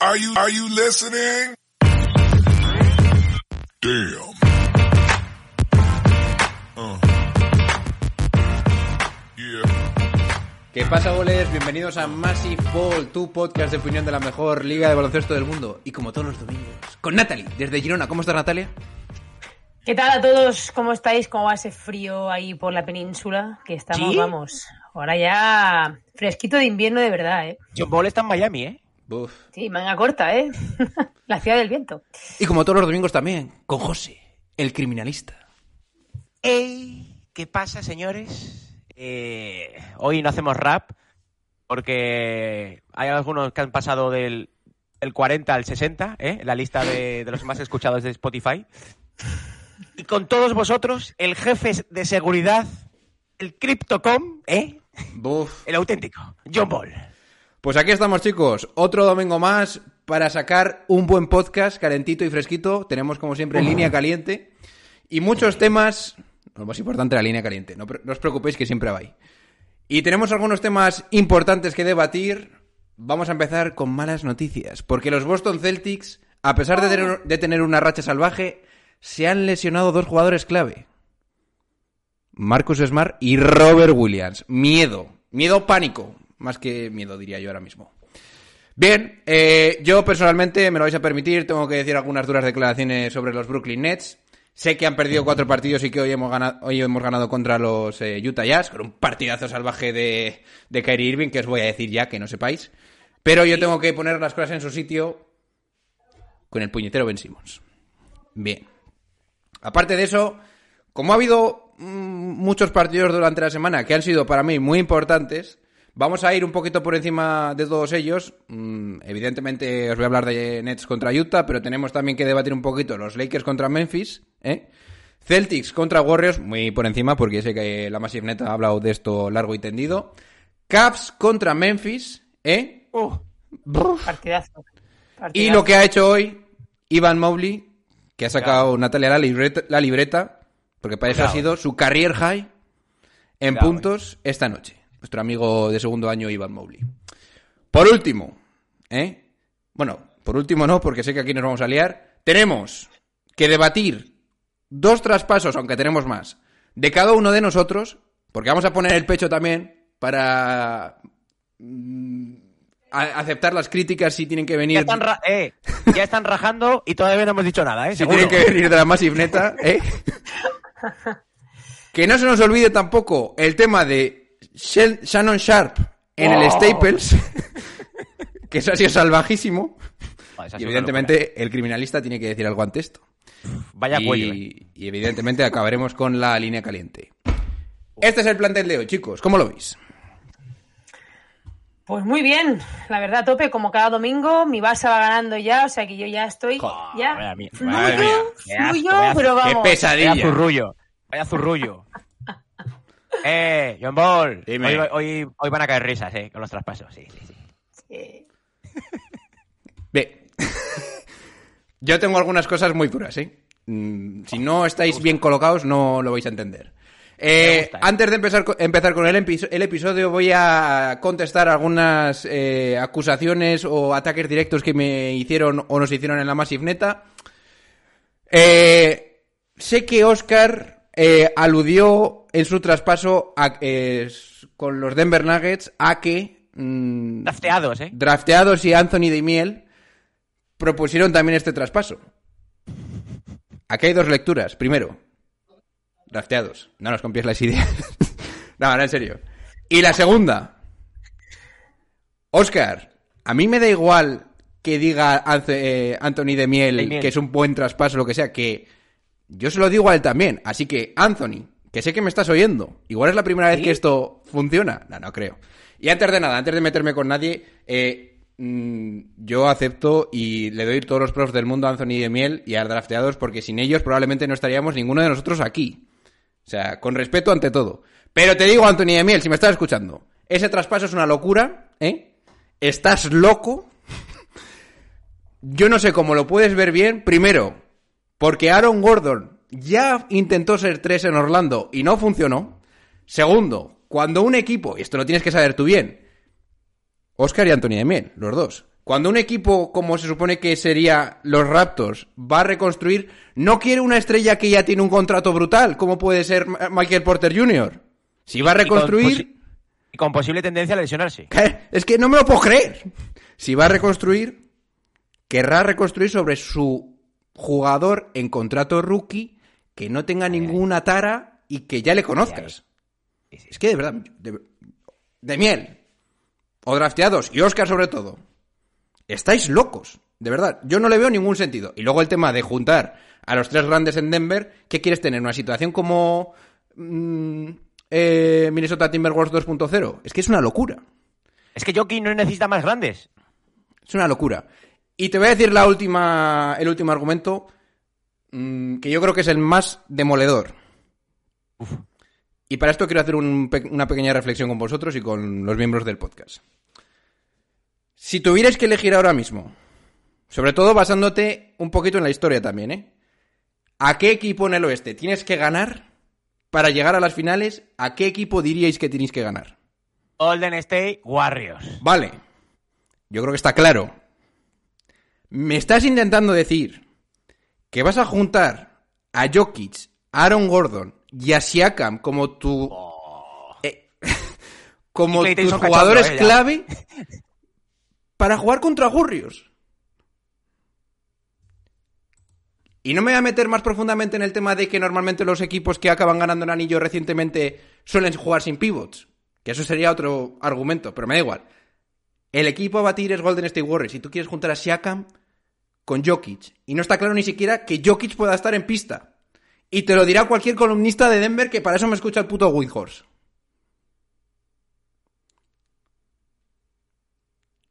Are you, are you listening? Damn. Uh. Yeah. ¿Qué pasa, goles? Bienvenidos a Massive Ball, tu podcast de opinión de la mejor liga de baloncesto del mundo. Y como todos los domingos, con Natalie, desde Girona. ¿Cómo estás, Natalia? ¿Qué tal a todos? ¿Cómo estáis? ¿Cómo va ese frío ahí por la península? Que estamos, ¿Sí? vamos, ahora ya fresquito de invierno de verdad, ¿eh? John Ball está en Miami, ¿eh? Buf. Sí, manga corta, ¿eh? la ciudad del viento. Y como todos los domingos también, con José, el criminalista. ¡Ey! ¿Qué pasa, señores? Eh, hoy no hacemos rap porque hay algunos que han pasado del, del 40 al 60, ¿eh? En la lista de, de los más escuchados de Spotify. Y con todos vosotros, el jefe de seguridad, el Cryptocom, ¿eh? Buf. El auténtico, John Ball. Pues aquí estamos, chicos. Otro domingo más para sacar un buen podcast calentito y fresquito. Tenemos, como siempre, línea caliente. Y muchos temas. Lo más importante, la línea caliente. No, os preocupéis que siempre va ahí. Y tenemos algunos temas importantes que debatir. Vamos a empezar con malas noticias. Porque los Boston Celtics, a pesar de tener, de tener una racha salvaje, se han lesionado dos jugadores clave. Marcus Smart y Robert Williams. Miedo. Miedo pánico. Más que miedo, diría yo ahora mismo. Bien, eh, yo personalmente me lo vais a permitir. Tengo que decir algunas duras declaraciones sobre los Brooklyn Nets. Sé que han perdido cuatro partidos y que hoy hemos ganado, hoy hemos ganado contra los eh, Utah Jazz con un partidazo salvaje de, de Kyrie Irving que os voy a decir ya, que no sepáis. Pero yo tengo que poner las cosas en su sitio con el puñetero Ben Simmons. Bien. Aparte de eso, como ha habido mm, muchos partidos durante la semana que han sido para mí muy importantes, vamos a ir un poquito por encima de todos ellos. Mm, evidentemente os voy a hablar de Nets contra Utah, pero tenemos también que debatir un poquito los Lakers contra Memphis, ¿eh? Celtics contra Warriors, muy por encima porque sé que la Massive Net ha hablado de esto largo y tendido. Caps contra Memphis, ¿eh? Partidazo. Y lo que ha hecho hoy Ivan Mobley, que ha sacado Natalia la libreta, la libreta, porque para eso ha sido su career high en puntos esta noche. Nuestro amigo de segundo año, Ivan Mobley. Por último, ¿eh? Bueno, por último no, porque sé que aquí nos vamos a liar. Tenemos que debatir dos traspasos, aunque tenemos más, de cada uno de nosotros, porque vamos a poner el pecho también para mm, aceptar las críticas si tienen que venir. Ya están, ra- eh, ya están rajando y todavía no hemos dicho nada, ¿eh? Si Seguro. tienen que venir de la Massive Neta, ¿eh? que no se nos olvide tampoco el tema de Shel- Shannon Sharp en el. Staples, que eso ha sido salvajísimo. Y evidentemente el criminalista tiene que decir algo ante esto. Vaya cuello, ¿eh? Y, y evidentemente acabaremos con la línea caliente. Este es el plantel de hoy, chicos. ¿Cómo lo veis? Pues muy bien, la verdad, tope, como cada domingo, mi Barça va ganando ya, o sea que yo ya estoy, Joder, ya, fluyo, madre mía, qué asco, fluyo, pero qué vamos. pesadilla. Vaya zurrullo. Vaya zurrullo. Eh, John Ball. Dime. Hoy, hoy, hoy van a caer risas, eh, con los traspasos. Sí, sí, sí. Bien. Yo tengo algunas cosas muy duras, ¿eh? Mm, Si no estáis bien colocados, no lo vais a entender. Eh, gusta, ¿eh? antes de empezar, empezar con el, el episodio, voy a contestar algunas eh, acusaciones o ataques directos que me hicieron o nos hicieron en la Massive Neta. Eh, sé que Oscar eh, aludió en su traspaso a- eh, con los Denver Nuggets a que mm, Drafteados, eh. drafteados y Anthony de Miel propusieron también este traspaso. Aquí hay dos lecturas. Primero, drafteados. No nos copies las ideas. no, no, en serio. Y la segunda, Oscar, a mí me da igual que diga eh, Anthony de Miel, De Miel. que es un buen traspaso, lo que sea, que yo se lo digo a él también. Así que, Anthony, que sé que me estás oyendo. Igual es la primera vez que esto funciona. No, no creo. Y antes de nada, antes de meterme con nadie, eh, mm, yo acepto y le doy todos los pros del mundo a Anthony de Miel y a drafteados, porque sin ellos probablemente no estaríamos ninguno de nosotros aquí. O sea, con respeto ante todo. Pero te digo, Anthony de Miel, si me estás escuchando, ese traspaso es una locura, ¿eh? Estás loco. Yo no sé cómo lo puedes ver bien. Primero, porque Aaron Gordon ya intentó ser tres en Orlando y no funcionó. Segundo, cuando un equipo, y esto lo tienes que saber tú bien, Oscar y Anthony Miel, los dos, Cuando un equipo, como se supone que sería los Raptors, va a reconstruir, no quiere una estrella que ya tiene un contrato brutal, como puede ser Michael Porter Jr. Si va a reconstruir... Y con posible tendencia a lesionarse. Es que no me lo puedo creer. Si va a reconstruir, querrá reconstruir sobre su jugador en contrato rookie que no tenga ninguna tara y que ya le conozcas. Es que de verdad, de, de miel, o drafteados, y Oscar sobre todo, estáis locos. De verdad, yo no le veo ningún sentido. Y luego el tema de juntar a los tres grandes en Denver, ¿qué quieres tener? ¿Una situación como mm, eh, Minnesota Timberwolves 2.0? Es que es una locura. Es que Jokic no necesita más grandes. Es una locura. Y te voy a decir la última, el último argumento, mm, que yo creo que es el más demoledor. Y para esto quiero hacer un una pequeña reflexión con vosotros y con los miembros del podcast. Si tuvierais que elegir ahora mismo, sobre todo basándote un poquito en la historia también, ¿eh? ¿A qué equipo en el oeste tienes que ganar para llegar a las finales? ¿A qué equipo diríais que tenéis que ganar? Golden State Warriors. Vale. Yo creo que está claro. Me estás intentando decir que vas a juntar a Jokic, a Aaron Gordon y a Siakam como tu. eh, como tus jugadores cachondo, clave para jugar contra Gurrios. Y no me voy a meter más profundamente en el tema de que normalmente los equipos que acaban ganando el anillo recientemente suelen jugar sin pivots. Que eso sería otro argumento, pero me da igual. El equipo a batir es Golden State Warriors y tú quieres juntar a Siakam con Jokic. Y no está claro ni siquiera que Jokic pueda estar en pista. Y te lo dirá cualquier columnista de Denver que para eso me escucha el puto Windhorse.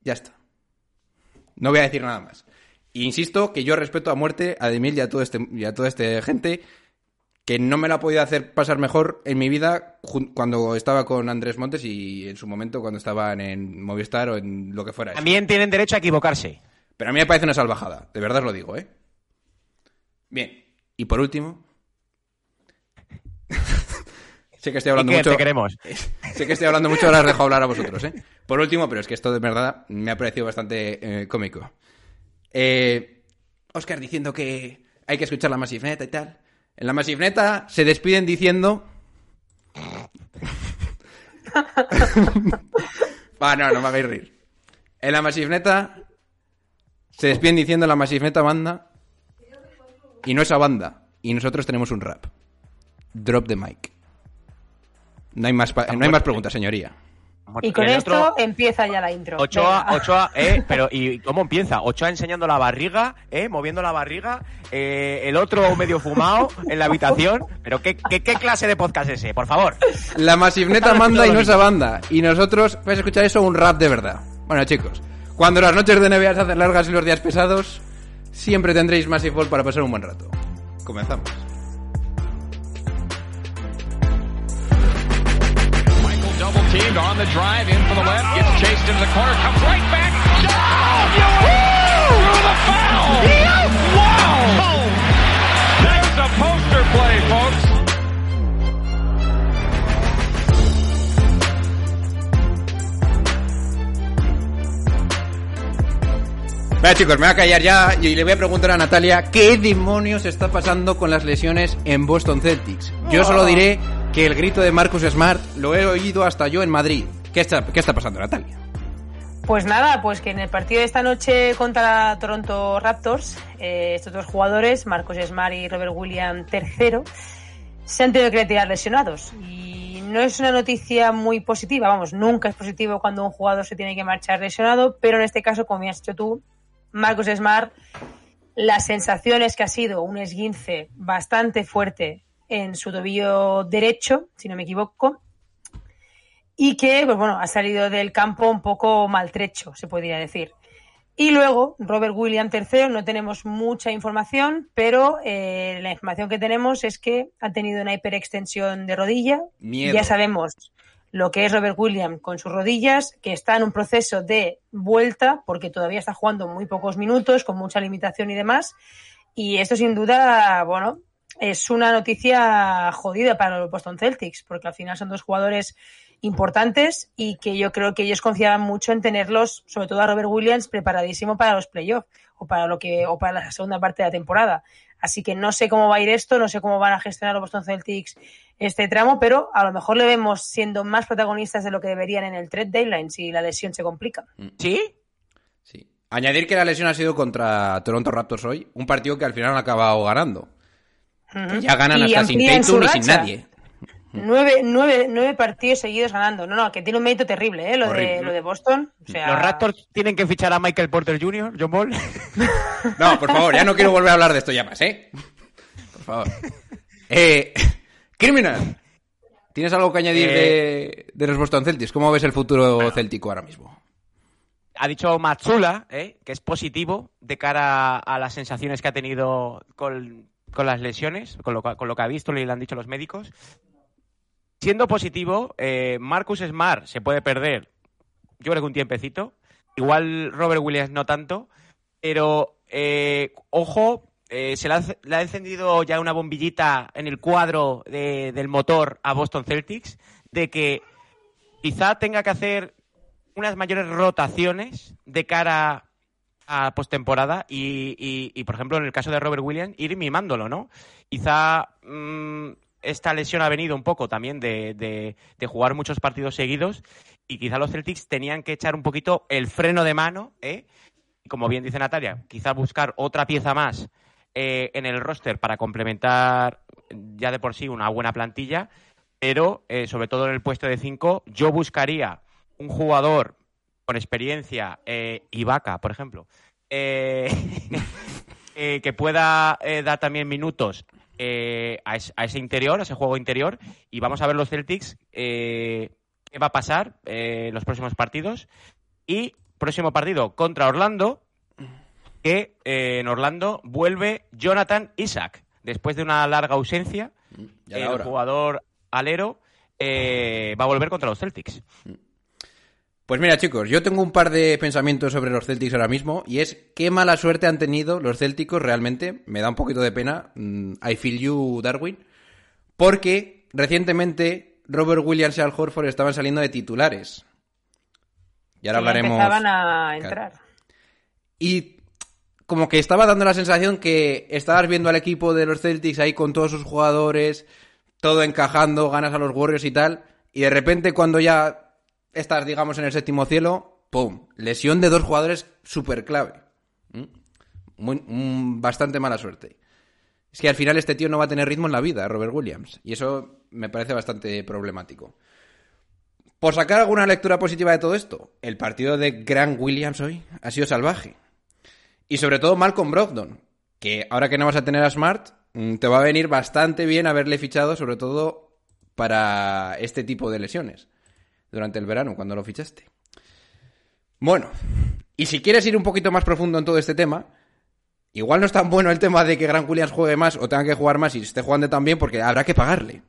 Ya está. No voy a decir nada más. Insisto que yo respeto a muerte a Demil a este y a toda esta gente que no me la ha podido hacer pasar mejor en mi vida cuando estaba con Andrés Montes y en su momento cuando estaban en Movistar o en lo que fuera. eso. También tienen derecho a equivocarse. Pero a mí me parece una salvajada, de verdad os lo digo, ¿eh? Bien, y por último... sé que estoy hablando mucho... te queremos. Sé que estoy hablando mucho, ahora os dejo hablar a vosotros, ¿eh? Por último, pero es que esto de verdad me ha parecido bastante eh, cómico. Eh, Oscar diciendo que hay que escuchar la Massive Neta y tal. En la Massive Neta se despiden diciendo... Va, no, no me hagáis reír. En la Massive Neta se despiden diciendo la Massive Neta banda y no esa banda. Y nosotros tenemos un rap. Drop the mic. No hay más, no hay más preguntas, señoría. Y con esto otro, empieza ya la intro. Ochoa, Venga. Ochoa, eh, pero ¿y cómo empieza? Ochoa enseñando la barriga, eh, moviendo la barriga, eh, el otro medio fumado en la habitación. Pero ¿qué, qué, qué clase de podcast es ese? Por favor. La Massive Neta Están manda y no lo banda. Y nosotros vais a escuchar eso, un rap de verdad. Bueno, chicos, cuando las noches de NBA se hacen largas y los días pesados, siempre tendréis Massive Ball para pasar un buen rato. Comenzamos. Teamed on the drive, in for the left, gets chased into the corner, comes right back. Oh, you through the foul. Wow! That's a poster play, folks. Venga, chicos, me voy a callar ya y le voy a preguntar a Natalia qué demonios está pasando con las lesiones en Boston Celtics. Yo solo diré que el grito de Marcus Smart lo he oído hasta yo en Madrid. ¿Qué está, pasando, Natalia? Pues nada, pues que en el partido de esta noche contra Toronto Raptors, eh, estos dos jugadores, Marcos Smart y Robert Williams III, se han tenido que retirar lesionados. Y no es una noticia muy positiva, vamos, nunca es positivo cuando un jugador se tiene que marchar lesionado, pero en este caso, como has dicho tú, Marcos Smart, la sensación es que ha sido un esguince bastante fuerte en su tobillo derecho, si no me equivoco, y que, pues bueno, ha salido del campo un poco maltrecho, se podría decir. Y luego, Robert Williams III, no tenemos mucha información, pero eh, la información que tenemos es que ha tenido una hiperextensión de rodilla. Miedo. Ya sabemos lo que es Robert Williams con sus rodillas, que está en un proceso de vuelta, porque todavía está jugando muy pocos minutos, con mucha limitación y demás. Y esto sin duda, bueno, es una noticia jodida para los Boston Celtics, porque al final son dos jugadores importantes y que yo creo que ellos confiaban mucho en tenerlos, sobre todo a Robert Williams, preparadísimo para los playoffs o para lo que o para la segunda parte de la temporada. Así que no sé cómo va a ir esto, no sé cómo van a gestionar los Boston Celtics este tramo, pero a lo mejor le vemos siendo más protagonistas de lo que deberían en el trade deadline si la lesión se complica. ¿Sí? Sí. Añadir que la lesión ha sido contra Toronto Raptors hoy, un partido que al final han acabado ganando. Ya ganan Y hasta sin y sin nadie. Nueve, nueve, nueve partidos seguidos ganando. No, no, que tiene un mérito terrible, ¿eh? Lo, de, lo de Boston. O sea, ¿Los Raptors tienen que fichar a Michael Porter Jr., John Ball? No, por favor, ya no quiero volver a hablar de esto ya más, ¿eh? Por favor. Eh, Criminal. ¿Tienes algo que añadir Eh, de, de los Boston Celtics? ¿Cómo ves el futuro céltico ahora mismo? ha dicho Matsula, ¿eh? que es positivo de cara a las sensaciones que ha tenido con, con las lesiones, con lo, con lo que ha visto y le han dicho los médicos. Siendo positivo, eh, Marcus Smart se puede perder, yo creo que un tiempecito. Igual Robert Williams no tanto, pero eh, ojo, eh, se le ha, le ha encendido ya una bombillita en el cuadro de- del motor a Boston Celtics de que quizá tenga que hacer unas mayores rotaciones de cara a postemporada y, y, por ejemplo, en el caso de Robert Williams, ir mimándolo, ¿no? Quizá mm, esta lesión ha venido un poco también de, de- de jugar muchos partidos seguidos y quizá los Celtics tenían que echar un poquito el freno de mano, ¿eh? Y como bien dice Natalia, quizá buscar otra pieza más eh, en el roster para complementar ya de por sí una buena plantilla, pero eh, sobre todo en el puesto de 5 yo buscaría un jugador con experiencia, eh, Ibaka, por ejemplo, eh, eh, que pueda eh, dar también minutos eh, a, es- a ese interior, a ese juego interior, y vamos a ver los Celtics eh, qué va a pasar en los próximos partidos. Y próximo partido contra Orlando, que en Orlando vuelve Jonathan Isaac, después de una larga ausencia, el jugador alero eh, va a volver contra los Celtics. Pues mira, chicos, yo tengo un par de pensamientos sobre los Celtics ahora mismo, y es qué mala suerte han tenido los Célticos realmente. Me da un poquito de pena. mm, I feel you, Darwin. Porque recientemente Robert Williams y Al Horford estaban saliendo de titulares. Y ahora ya hablaremos. empezaban a entrar. Y como que estaba dando la sensación que estabas viendo al equipo de los Celtics ahí con todos sus jugadores, todo encajando, ganas a los Warriors y tal, y de repente cuando ya estás, digamos, en el séptimo cielo, ¡pum! Lesión de dos jugadores súper clave. ¿Mm? Muy- mm, bastante mala suerte. Es que al final este tío no va a tener ritmo en la vida, Robert Williams, y eso me parece bastante problemático. Por sacar alguna lectura positiva de todo esto, el partido de Grant Williams hoy ha sido salvaje. Y sobre todo Malcolm Brogdon, que ahora que no vas a tener a Smart, mm, te va a venir bastante bien haberle fichado, sobre todo para este tipo de lesiones, durante el verano, cuando lo fichaste. Bueno, y si quieres ir un poquito más profundo en todo este tema, igual no es tan bueno el tema de que Grant Williams juegue más o tenga que jugar más y esté jugando tan bien porque habrá que pagarle.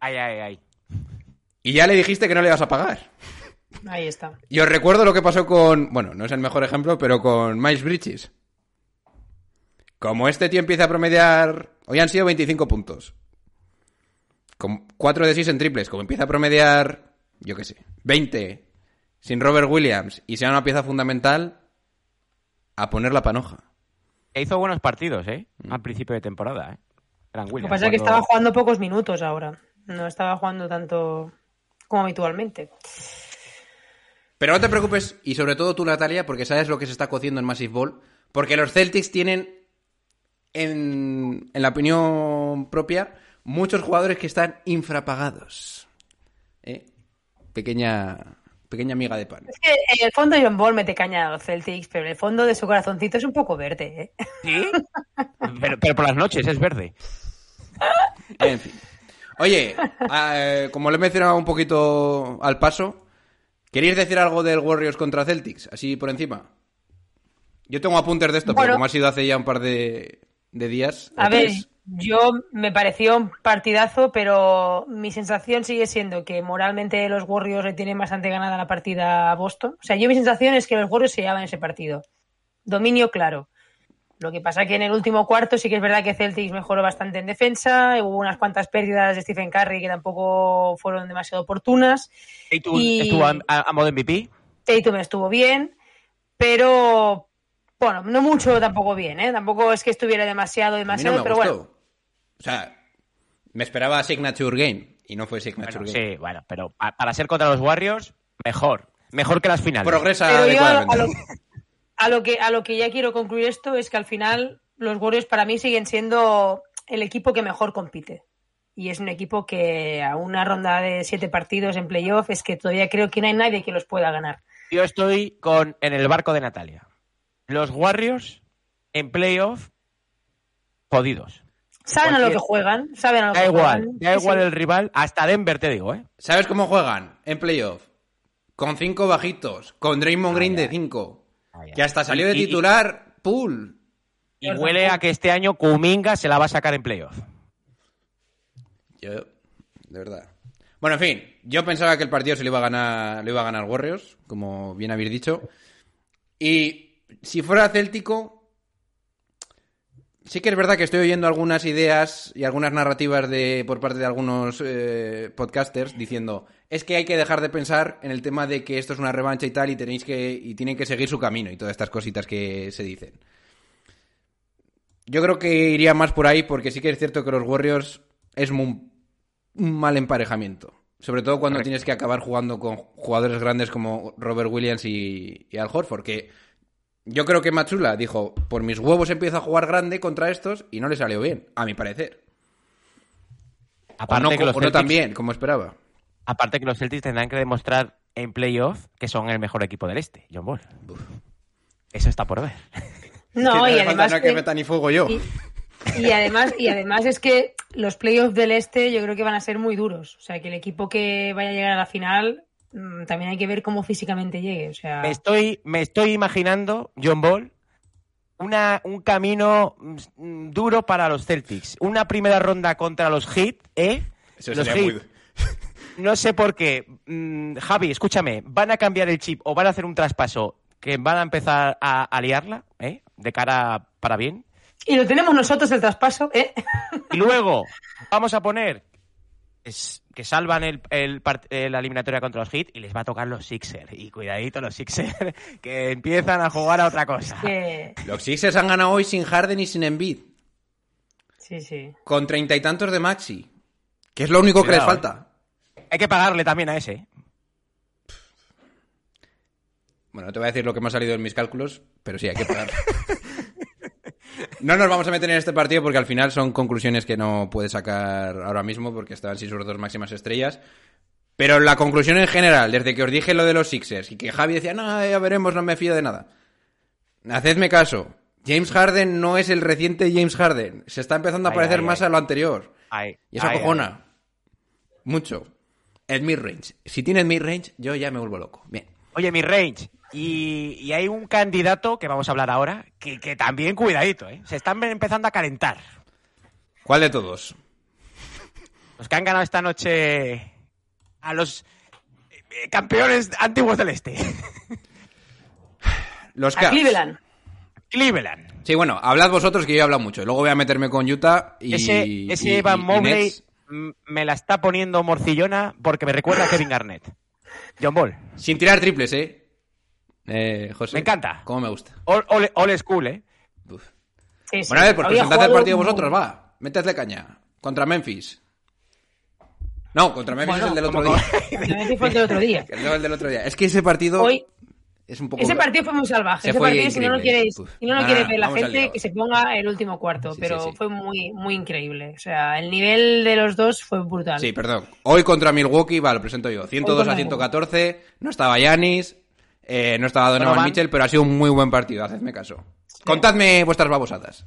Ay, ay, ay. Y ya le dijiste que no le vas a pagar. Ahí está. Y os recuerdo lo que pasó con. Bueno, no es el mejor ejemplo, pero con Miles Bridges. Como este tío empieza a promediar. Hoy han sido 25 puntos. Con 4 de 6 en triples. Como empieza a promediar. Yo qué sé. 20. Sin Robert Williams. Y sea una pieza fundamental. A poner la panoja. E hizo buenos partidos, ¿eh? Al principio de temporada, ¿eh? Lo que Williams, pasa es que estaba jugando pocos minutos ahora. No estaba jugando tanto como habitualmente. Pero no te preocupes, y sobre todo tú, Natalia, porque sabes lo que se está cociendo en Massive Ball. Porque los Celtics tienen, en, en la opinión propia, muchos jugadores que están infrapagados. ¿Eh? Pequeña, pequeña miga de pan. Es que en el fondo John Ball mete caña a los Celtics, pero en el fondo de su corazoncito es un poco verde, ¿eh? ¿Sí? pero, pero por las noches es verde. En fin. Oye, eh, como le he mencionado un poquito al paso, ¿queréis decir algo del Warriors contra Celtics? Así por encima. Yo tengo apuntes de esto, pero como ha sido hace ya un par de, de días. A ver, tres, yo me pareció un partidazo, pero mi sensación sigue siendo que moralmente los Warriors le tienen bastante ganada la partida a Boston. O sea, yo mi sensación es que los Warriors se llevaban ese partido. Dominio claro. Lo que pasa que en el último cuarto sí que es verdad que Celtics mejoró bastante en defensa, hubo unas cuantas pérdidas de Stephen Curry que tampoco fueron demasiado oportunas. Tatum Y- estuvo a, a- a modo MVP. Tatum estuvo bien, pero bueno, no mucho tampoco bien, ¿eh? Tampoco es que estuviera demasiado, A mí no demasiado, me pero gustó. bueno. O sea, me esperaba Signature Game y no fue Signature Bueno, Game. sí, bueno, pero pa- para ser contra los Warriors, mejor. Mejor que las finales. Progresa Pero yo a, a adecuadamente. lo, a lo que a lo que ya quiero concluir esto es que al final los Warriors para mí siguen siendo el equipo que mejor compite. Y es un equipo que a una ronda de siete partidos en playoff es que todavía creo que no hay nadie que los pueda ganar. Yo estoy con en el barco de Natalia. Los Warriors en playoff jodidos. Saben a lo que juegan, saben a lo Da que igual, juegan. da igual el rival, hasta Denver te digo, ¿eh? ¿Sabes cómo juegan en playoff? Con cinco bajitos, con Draymond Green de cinco. Ay, ay. Que hasta salió de titular, pool. Y huele a que este año Kuminga se la va a sacar en playoff. Yo, de verdad. Bueno, en fin, yo pensaba que el partido se lo iba a ganar, lo iba a ganar Warriors, como bien habéis dicho. Y si fuera Céltico, sí que es verdad que estoy oyendo algunas ideas y algunas narrativas de por parte de algunos eh, podcasters diciendo es que hay que dejar de pensar en el tema de que esto es una revancha y tal y tenéis que y tienen que seguir su camino y todas estas cositas que se dicen. Yo creo que iría más por ahí porque sí que es cierto que los Warriors es mu- un mal emparejamiento. Sobre todo cuando tienes que acabar jugando con jugadores grandes como Robert Williams y, y Al Horford. Que yo creo que Machula dijo, por mis huevos empiezo a jugar grande contra estos y no le salió bien, a mi parecer. O Aparte, no, que los o no Celtics- tan bien, como esperaba. aparte que los Celtics tendrán que demostrar en playoff que son el mejor equipo del este, John Ball. Eso está por ver. No, y además no que que- meta ni fuego yo. y, y además y además es que los playoffs del este yo creo que van a ser muy duros. O sea, que el equipo que vaya a llegar a la final también hay que ver cómo físicamente llegue. O sea, Me estoy, me estoy imaginando, John Ball, una, un camino mm, duro para los Celtics. Una primera ronda contra los Heat, ¿eh? Eso los sería muy- Heat. No sé por qué. Mm, Javi, escúchame, ¿van a cambiar el chip o van a hacer un traspaso que van a empezar a, a liarla, ¿eh? De cara para bien. y lo tenemos nosotros el traspaso, ¿eh? Y luego vamos a poner es- que salvan el, el part- eh, la eliminatoria contra los Heat y les va a tocar los Sixers. Y cuidadito los Sixers que empiezan a jugar a otra cosa. Que- Los Sixers han ganado hoy sin Harden y sin Embiid. sí, sí. Con treinta y tantos de Maxi. Que es lo único que les falta. Hay que pagarle también a ese. ¿eh? Bueno, no te voy a decir lo que me ha salido en mis cálculos, pero sí, hay que pagar. No nos vamos a meter en este partido porque al final son conclusiones que no puedes sacar ahora mismo porque estaban sin sus dos máximas estrellas. Pero la conclusión en general, desde que os dije lo de los Sixers y que Javi decía, no, ya veremos, no me fío de nada. Hacedme caso. James Harden no es el reciente James Harden. Se está empezando a Ay, parecer ay, más ay. a lo anterior. Y eso ay, acojona. Mucho. El mid-range. Si tiene mid-range, yo ya me vuelvo loco. Bien. Oye, mi range. Y, y hay un candidato que vamos a hablar ahora que, que también cuidadito, ¿eh? Se están empezando a calentar. ¿Cuál de todos? Los que han ganado esta noche a los eh, campeones antiguos del este. Los A. Cleveland. Cleveland. Sí, bueno, hablad vosotros que yo he hablado mucho. Luego voy a meterme con Utah y. ese y- ese Evan Mobley me la está poniendo morcillona porque me recuerda a Kevin Garnett. John Ball. Sin tirar triples, ¿eh? Eh, José. Me encanta. Cómo me gusta. All, all- all school, ¿eh? Uf. Sí, sí. Bueno, a ver, pues presentad el partido muy- vosotros, va. Métedle caña. Contra Memphis. No, contra Memphis Bueno, es el del otro día. Realmente fue el del otro día. El del otro día. Es que ese partido Hoy, es un poco. ese partido fue muy salvaje. Se Ese partido, si no lo quieres, si no lo Nada, quiere ver la gente, que se ponga el último cuarto. Sí, pero sí, sí. fue muy, muy increíble. O sea, el nivel de los dos fue brutal. Sí, perdón. Hoy contra Milwaukee, va, lo presento yo. 102 contra a 114. No estaba Yanis. eh, no estaba Donovan. Mitchell, pero ha sido un muy buen partido. Hacedme caso. Contadme vuestras babosadas.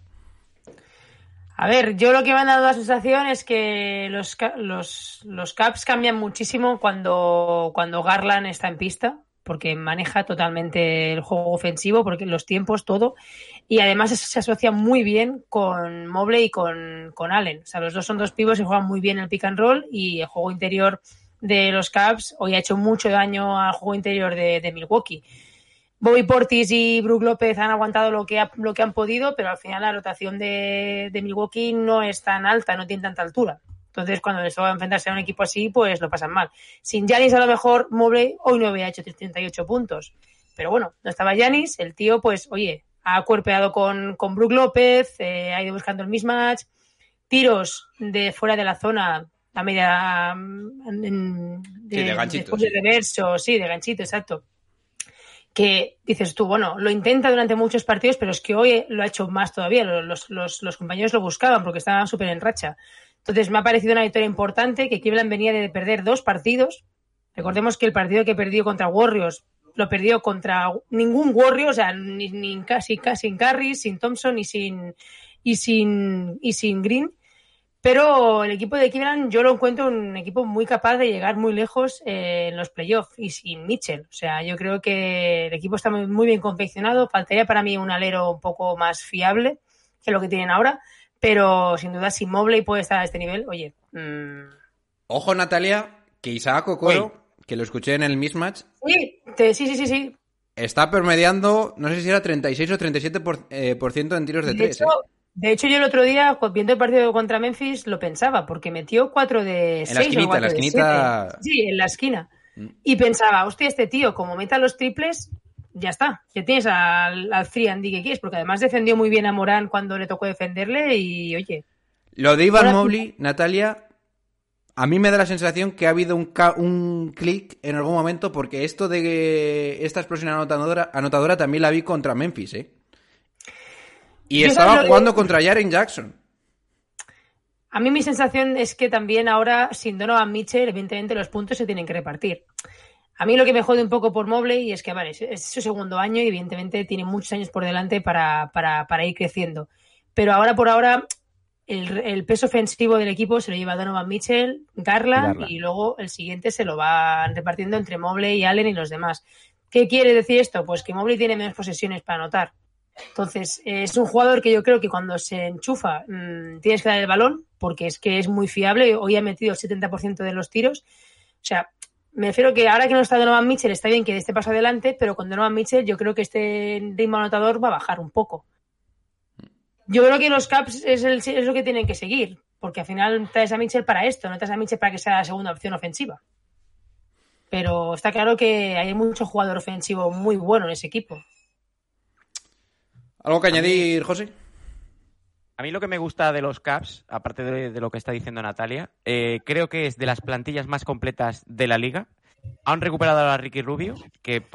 A ver, yo lo que me ha dado la sensación es que los, los, los Caps cambian muchísimo cuando, cuando Garland está en pista, porque maneja totalmente el juego ofensivo, porque los tiempos, todo. Y además se asocia muy bien con Mobley y con, con Allen. O sea, los dos son dos pibos y juegan muy bien el pick and roll y el juego interior de los Caps hoy ha hecho mucho daño al juego interior de, de Milwaukee. Bobby Portis y Brook López han aguantado lo que, ha- lo que han podido, pero al final la rotación de, de Milwaukee no es tan alta, no tiene tanta altura. Entonces, cuando les toca enfrentarse a un equipo así, pues lo pasan mal. Sin Yanis, a lo mejor, Mobley hoy no había hecho 38 puntos. Pero bueno, no estaba Yanis, el tío, pues, oye, ha cuerpeado con, con Brook López, eh, ha ido buscando el mismatch, tiros de fuera de la zona, a media. mm, en- Sí, de ganchito, después sí. de reverso, sí, de ganchito, exacto. Que dices tú, bueno, lo intenta durante muchos partidos, pero es que hoy lo ha hecho más todavía. Los, los- los compañeros lo buscaban porque estaban súper en racha. Entonces me ha parecido una victoria importante que Cleveland venía de perder dos partidos. Recordemos que el partido que perdió contra Warriors lo perdió contra ningún Warriors, o sea, ni, casi, casi sin Curry, sin Thompson y sin, y sin, y sin Green. Pero el equipo de Cleveland yo lo encuentro un equipo muy capaz de llegar muy lejos eh, en los playoffs y sin Mitchell. O sea, yo creo que el equipo está muy, muy bien confeccionado. Faltaría para mí un alero un poco más fiable que lo que tienen ahora. Pero sin duda, si Mobley puede estar a este nivel, oye, mm, Ojo, Natalia, que Isaac Okoro, que lo escuché en el mismatch, sí, te- sí, sí, sí, sí. está promediando, no sé si era 36 o 37% por, eh, por ciento en tiros de, De tres. hecho, ¿eh? de hecho, yo el otro día, viendo el partido contra Memphis, lo pensaba, porque metió 4 de 6 la esquinita, en la esquinita. Sí, en la esquina. Mm. Y pensaba, hostia, este tío, como meta los triples, ya está. Ya tienes al, al free and D que quieres, porque además defendió muy bien a Morán cuando le tocó defenderle y, oye, Lo de Ivan Mobley, Natalia, a mí me da la sensación que ha habido un, clic en algún momento porque esto de que esta explosión anotadora, anotadora también la vi contra Memphis, ¿eh? Y Yo estaba que- jugando contra Jaren Jackson. A mí mi sensación es que también ahora, sin Donovan Mitchell, evidentemente los puntos se tienen que repartir. A mí lo que me jode un poco por Mobley es que, vale, es, su segundo año y evidentemente tiene muchos años por delante para, para, para ir creciendo. Pero ahora por ahora el, el peso ofensivo del equipo se lo lleva Donovan Mitchell, Garland, Garland. y luego el siguiente se lo van repartiendo entre Mobley, Allen y los demás. ¿Qué quiere decir esto? Pues que Mobley tiene menos posesiones para anotar. Entonces, es un jugador que yo creo que cuando se enchufa mmm, tienes que dar el balón, porque es que es muy fiable. Hoy ha metido el 70% de los tiros. O sea, me refiero que ahora que no está Donovan Mitchell, está bien que dé este paso adelante, pero con Donovan Mitchell yo creo que este ritmo anotador va a bajar un poco. Yo creo que los Caps es, es lo que tienen que seguir, porque al final traes a Mitchell para esto, no traes a Mitchell para que sea la segunda opción ofensiva. Pero está claro que hay mucho jugador ofensivo muy bueno en ese equipo. ¿Algo que añadir, José? A mí lo que me gusta de los Caps, aparte de, lo que está diciendo Natalia, eh, creo que es de las plantillas más completas de la liga. Han recuperado a Ricky Rubio, que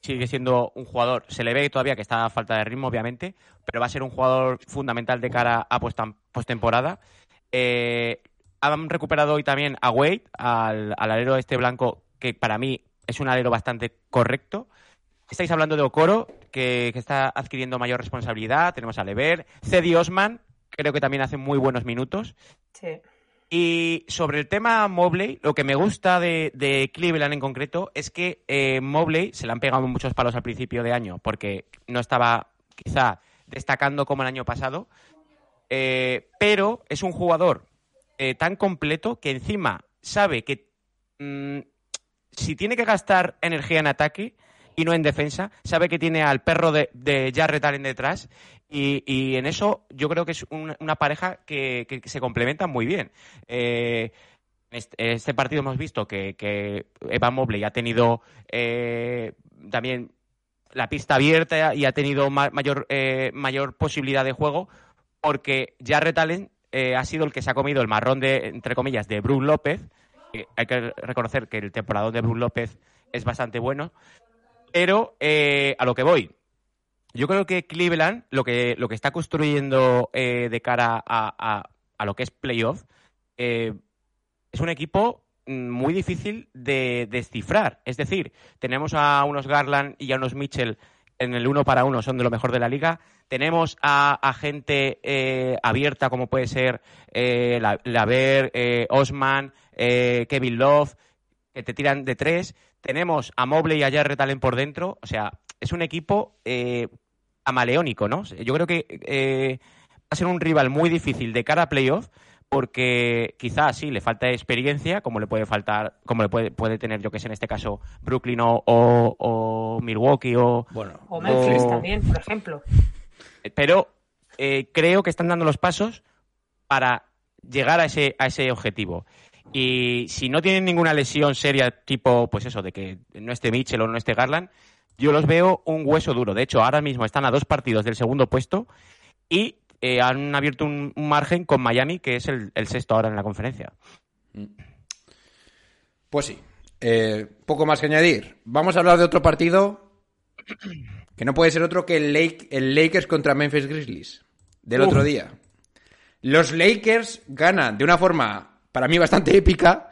sigue siendo un jugador, se le ve todavía que está a falta de ritmo, obviamente, pero va a ser un jugador fundamental de cara a postemporada. Eh, han recuperado hoy también a Wade, al, al alero este blanco, que para mí es un alero bastante correcto. Estáis hablando de Okoro, que, que está adquiriendo mayor responsabilidad. Tenemos a Lever. Cedi Osman, creo que también hace muy buenos minutos. Sí. Y sobre el tema Mobley, lo que me gusta de, de Cleveland en concreto es que eh, Mobley se le han pegado muchos palos al principio de año porque no estaba quizá destacando como el año pasado, eh, pero es un jugador eh, tan completo que encima sabe que mm, si tiene que gastar energía en ataque y no en defensa, sabe que tiene al perro de, de Jarrett Allen detrás y, en eso yo creo que es un- una pareja que, que se complementa muy bien. Eh, este, partido hemos visto que, que Evan Mobley ha tenido eh, también la pista abierta y ha tenido ma- mayor, eh, mayor posibilidad de juego porque Jarrett Allen eh, ha sido el que se ha comido el marrón de, entre comillas, de Brook López. Eh, hay que reconocer que el temporador de Brook López es bastante bueno. Pero eh, a lo que voy. Yo creo que Cleveland lo que, lo que está construyendo eh, de cara a, a- a lo que es playoff eh, es un equipo mm, muy difícil de descifrar. Es decir, tenemos a unos Garland y a unos Mitchell en el uno para uno, son de lo mejor de la liga. Tenemos a, gente abierta como puede ser la, Laver, Osman, Kevin Love, que te tiran de tres. Tenemos a Mobley y a Jarrett Allen por dentro. O sea, es un equipo eh, camaleónico, ¿no? Yo creo que eh, va a ser un rival muy difícil de cara a playoff porque quizás sí le falta experiencia, como le puede faltar, como le puede, puede tener, yo que sé, en este caso, Brooklyn o, o- o Milwaukee o. Bueno, O Memphis O- también, por ejemplo. Pero eh, creo que están dando los pasos para llegar a ese, a ese objetivo. Y si no tienen ninguna lesión seria, tipo, pues eso, de que no esté Mitchell o no esté Garland, yo los veo un hueso duro. De hecho, ahora mismo están a dos partidos del segundo puesto y eh, han abierto un, un margen con Miami, que es el, el sexto ahora en la conferencia. Pues sí. Eh, poco más que añadir. Vamos a hablar de otro partido que no puede ser otro que el, Lake- el Lakers contra Memphis Grizzlies del Uf. otro día. Los Lakers ganan de una forma, para mí, bastante épica,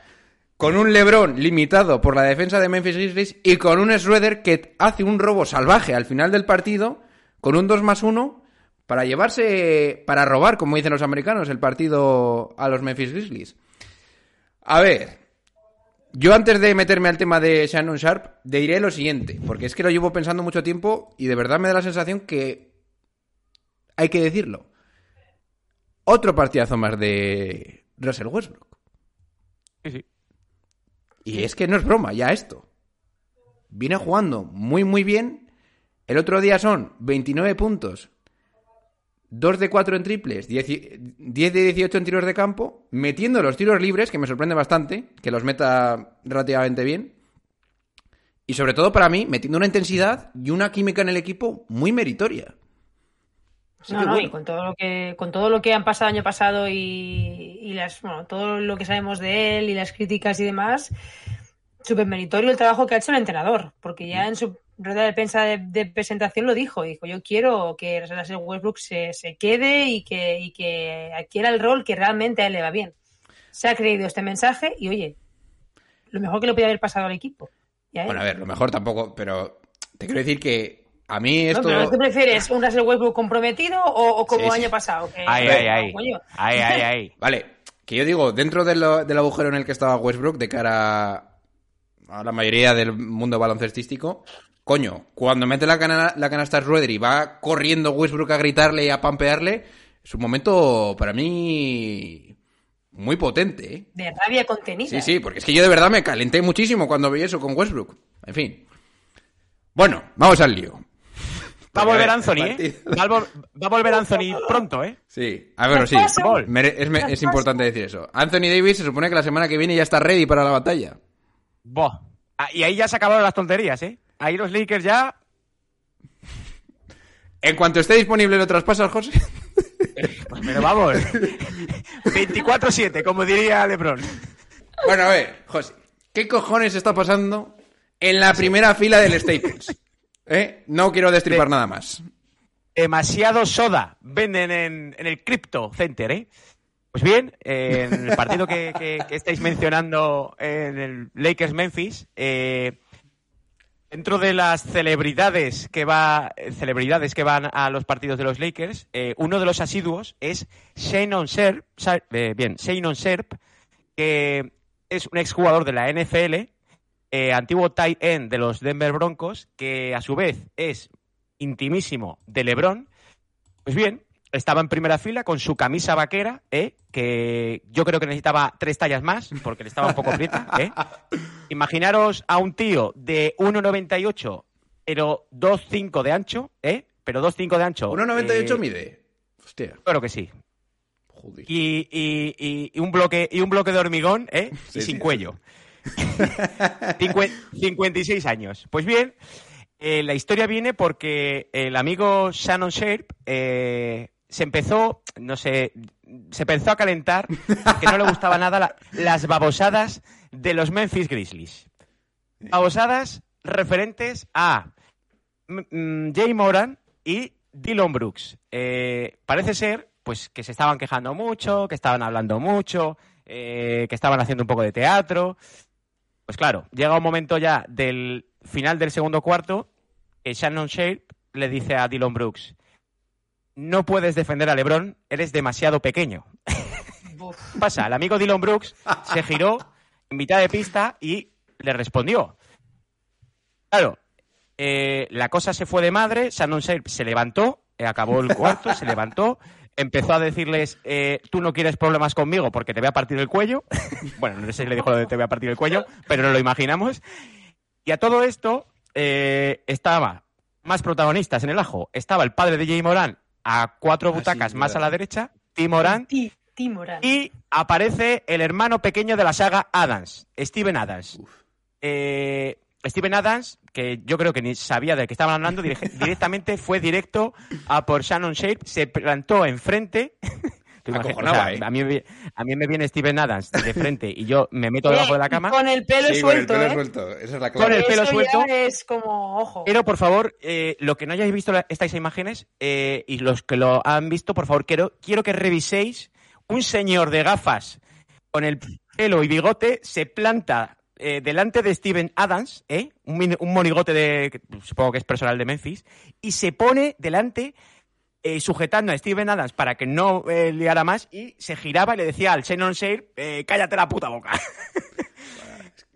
con un LeBron limitado por la defensa de Memphis Grizzlies y con un Schroeder que hace un robo salvaje al final del partido, con un 2 más 1, para llevarse, para robar, como dicen los americanos, el partido a los Memphis Grizzlies. A ver, yo antes de meterme al tema de Shannon Sharp, diré lo siguiente, porque es que lo llevo pensando mucho tiempo y de verdad me da la sensación que hay que decirlo. Otro partidazo más de Russell Westbrook. Y es que no es broma, ya esto. Viene jugando muy, muy bien. El otro día son 29 puntos, 2 de 4 en triples, 10, y- 10 de 18 en tiros de campo, metiendo los tiros libres, que me sorprende bastante, que los meta relativamente bien. Y sobre todo para mí, metiendo una intensidad y una química en el equipo muy meritoria. Así No, no, y con todo lo que con todo lo que han pasado el año pasado y, y las bueno, todo lo que sabemos de él y las críticas y demás, súper meritorio el trabajo que ha hecho el entrenador, porque ya en su rueda de prensa de, de presentación lo dijo, dijo, yo quiero que Russell Westbrook se, se quede y que, y que adquiera el rol que realmente a él le va bien. Se ha creído este mensaje y oye, lo mejor que le podía haber pasado al equipo. Bueno, a ver, lo mejor tampoco, pero te quiero decir que a mí No, esto... pero ¿qué prefieres? ¿Un Russell Westbrook comprometido o, o como Sí, año pasado? Que- Ay, ay, ay. Ay, ay, ay. Vale, que yo digo, dentro de lo- del agujero en el que estaba Westbrook de cara a la mayoría del mundo baloncestístico, coño, cuando mete la, cana- la canasta Schroeder y va corriendo Westbrook a gritarle y a pampearle, es un momento para mí muy potente, ¿eh? De rabia contenida. Sí, sí, porque es que yo de verdad me calenté muchísimo cuando vi eso con Westbrook. En fin. Bueno, vamos al lío. Va a volver ver, Anthony, ¿eh? Va a, vol- va a volver Anthony pronto, ¿eh? Sí, a ver, sí. Es, importante decir eso. Anthony Davis se supone que la semana que viene ya está ready para la batalla. Buah. Ah, Y ahí ya se acabaron las tonterías, ¿eh? Ahí los Lakers ya... En cuanto esté disponible lo traspasas, José. Pues, pero vamos. 24-7, como diría LeBron. Bueno, a ver, José. ¿Qué cojones está pasando en la primera fila del Staples? ¿Eh? No quiero destripar De- nada más. Demasiado soda venden en, en el Crypto Center, ¿eh? Pues bien, eh, en el partido que, que- que estáis mencionando en el Lakers Memphis, eh, dentro de las celebridades que va celebridades que van a los partidos de los Lakers, eh, uno de los asiduos es Shannon Sharp, bien, Sharp, que es un exjugador de la NFL, eh, antiguo tight end de los Denver Broncos, que a su vez es intimísimo de LeBron. Pues bien, estaba en primera fila con su camisa vaquera, ¿eh? que yo creo que necesitaba tres tallas más, porque le estaba un poco prieta. ¿eh? Imaginaros a un tío de 1,98, pero 2,5 de ancho, ¿eh? pero 2,5 de ancho. 1.98 eh, mide. Hostia, Claro que sí. joder. Y, y- y- y un bloque y un bloque de hormigón, ¿eh? Sí, y sin sí. cuello. Cincue- 56 años. Pues bien, eh, la historia viene porque el amigo Shannon Sharp eh, se empezó, no sé, se empezó a calentar que no le gustaba nada la- las babosadas de los Memphis Grizzlies. Babosadas referentes a mm, mm, Jay Moran y Dylan Brooks. Eh, parece ser pues que se estaban quejando mucho, que estaban hablando mucho, que estaban haciendo un poco de teatro. Pues claro, llega un momento ya del final del segundo cuarto que Shannon Sharp le dice a Dylan Brooks, no puedes defender a LeBron, eres demasiado pequeño. Uf. ¿Qué pasa? El amigo Dylan Brooks se giró en mitad de pista y le respondió. Claro, eh, la cosa se fue de madre, Shannon Sharp se levantó, acabó el cuarto, se levantó, empezó a decirles, eh, tú no quieres problemas conmigo porque te voy a partir el cuello. bueno, no sé si le dijo lo de te voy a partir el cuello, pero no lo imaginamos. Y a todo esto eh, estaba más protagonistas en el ajo. Estaba el padre de Jay Moran a cuatro Ah, sí, butacas más verdad. a la derecha, Tim Moran, Ti- Timoran. y aparece el hermano pequeño de la saga Adams, Steven Adams. Eh, Steven Adams, que yo creo que ni sabía de qué estaban hablando, directamente fue directo a por Shannon Shape, se plantó enfrente. O sea, ¿eh? a, mí, a mí me viene Steven Adams de frente y yo me meto debajo de la cama. Con el pelo Sí, con el suelto, pelo ¿eh? suelto. Esa es la Con el clave. pelo Eso suelto. ya es como, ojo. Pero por favor, eh, lo que no hayáis visto la- estas imágenes eh, y los que lo han visto, por favor, quiero, quiero que reviséis un señor de gafas con el pelo y bigote se planta eh, delante de Steven Adams, ¿eh? un, un monigote de, supongo que es personal de Memphis, y se pone delante eh, sujetando a Steven Adams para que no eh, liara más y se giraba y le decía al Shannon Share, eh, cállate la puta boca.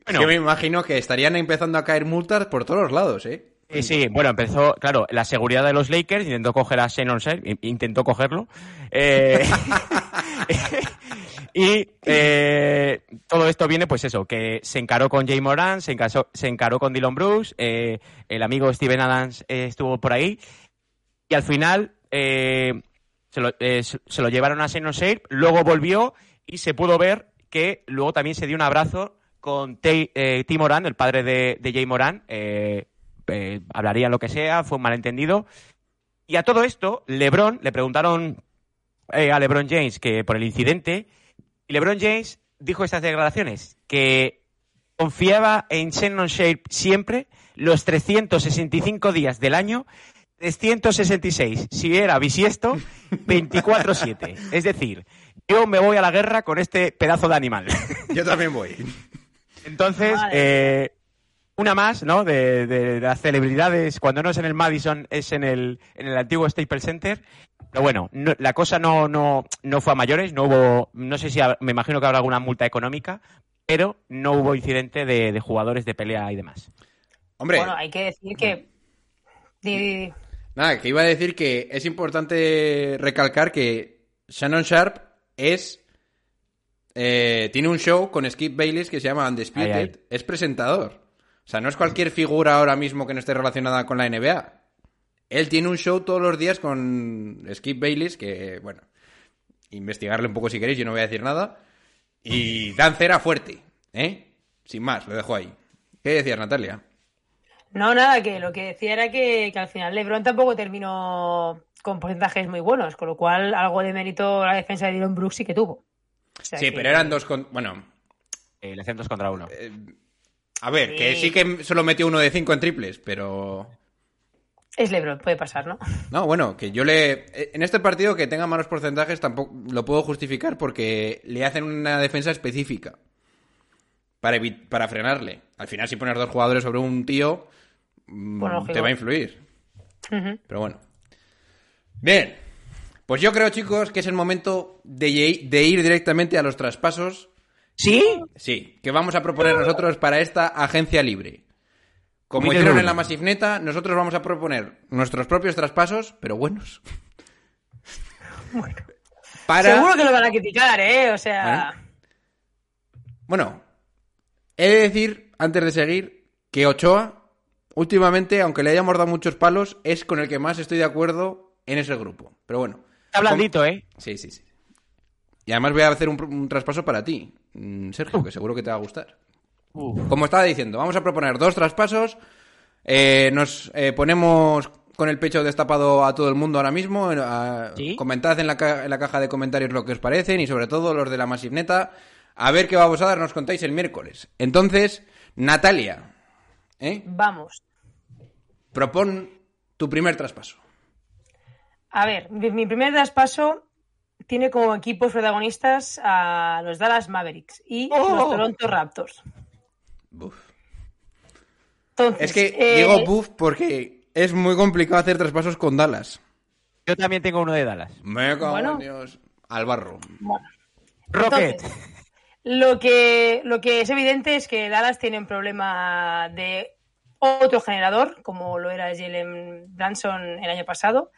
Bueno. Yo me imagino que estarían empezando a caer multas por todos los lados, ¿eh? Sí, sí, bueno, empezó, claro, la seguridad de los Lakers intentó coger a Shannon in- intentó cogerlo. y eh, todo esto viene, pues eso, que se encaró con Jay Moran, se, encasó- se encaró con Dylan Brooks, eh, el amigo Steven Adams eh, estuvo por ahí, y al final eh, se, lo, eh, se- lo llevaron a Sharp, luego volvió y se pudo ver que luego también se dio un abrazo con Tim Moran, el padre de, de Jay Moran, hablarían lo que sea, fue un malentendido. Y a todo esto, LeBron, le preguntaron a LeBron James que por el incidente, y LeBron James dijo estas declaraciones, que confiaba en Shannon Sharpe siempre, los 365 días del año, 366, si era bisiesto, 24-7. Es decir, yo me voy a la guerra con este pedazo de animal. Yo también voy. Entonces, eh, una más, ¿no? De, de las celebridades, cuando no es en el Madison, es en el, en el antiguo Staples Center. Pero bueno, no- la cosa no, no, no fue a mayores, no hubo, no sé si, me imagino que habrá alguna multa económica, pero no hubo incidente de, de jugadores de pelea y demás. Hombre, Bueno, hay que decir que. di- di- di. nada, que iba a decir que es importante recalcar que Shannon Sharp es. eh, tiene un show con Skip Bayless que se llama Undisputed. Ay, ay. Es presentador. O sea, no es cualquier figura ahora mismo que no esté relacionada con la NBA. Él tiene un show todos los días con Skip Bayless, que, bueno, investigarle un poco si queréis, yo no voy a decir nada. Y dan cera fuerte, ¿eh? Sin más, lo dejo ahí. ¿Qué decías, Natalia? No, nada, que lo que decía era que, que al final LeBron tampoco terminó con porcentajes muy buenos, con lo cual algo de mérito la defensa de Dylan Brooks sí que tuvo. O sea Sí, que- pero eran dos con... Bueno, Eh, le centros contra uno. a ver, que Sí. sí que solo metió uno de cinco en triples, pero... Es LeBron, puede pasar, ¿no? No, bueno, que yo le... En este partido que tenga malos porcentajes tampoco lo puedo justificar porque le hacen una defensa específica para, para frenarle. Al final, si pones dos jugadores sobre un tío, mm, Bueno, te va a influir. Pero bueno. Bien. Pues yo creo, chicos, que es el momento de ir directamente a los traspasos. ¿Sí? Sí, que vamos a proponer nosotros para esta agencia libre. Como hicieron en la Masifneta, nosotros vamos a proponer nuestros propios traspasos, pero buenos. Para... Seguro que lo van a criticar, ¿eh? O sea. Bueno, he de decir, antes de seguir, que Ochoa, últimamente, aunque le hayamos dado muchos palos, es con el que más estoy de acuerdo en ese grupo. Pero bueno. Está blandito, ¿eh? Sí, sí, sí. Y además voy a hacer un traspaso para ti, mm, Sergio, que seguro que te va a gustar. Como estaba diciendo, vamos a proponer dos traspasos. Eh, nos eh, ponemos con el pecho destapado a todo el mundo ahora mismo. eh, a- ¿Sí? Comentad en la, ca- en la caja de comentarios lo que os parecen y sobre todo los de la Masivneta. A ver qué vamos a dar, nos contáis el miércoles. Entonces, Natalia, ¿eh? Vamos. propon tu primer traspaso. A ver, mi, mi primer traspaso tiene como equipos protagonistas a los Dallas Mavericks y ¡Oh! los Toronto Raptors. Buf. Entonces, Es que eh, digo buf porque es muy complicado hacer traspasos con Dallas. Yo también tengo uno de Dallas. Me cago en Bueno. Dios. Al barro. bueno, Rocket. Entonces, lo que, lo que es evidente es que Dallas tiene un problema de otro generador, como lo era Jalen Branson el año pasado.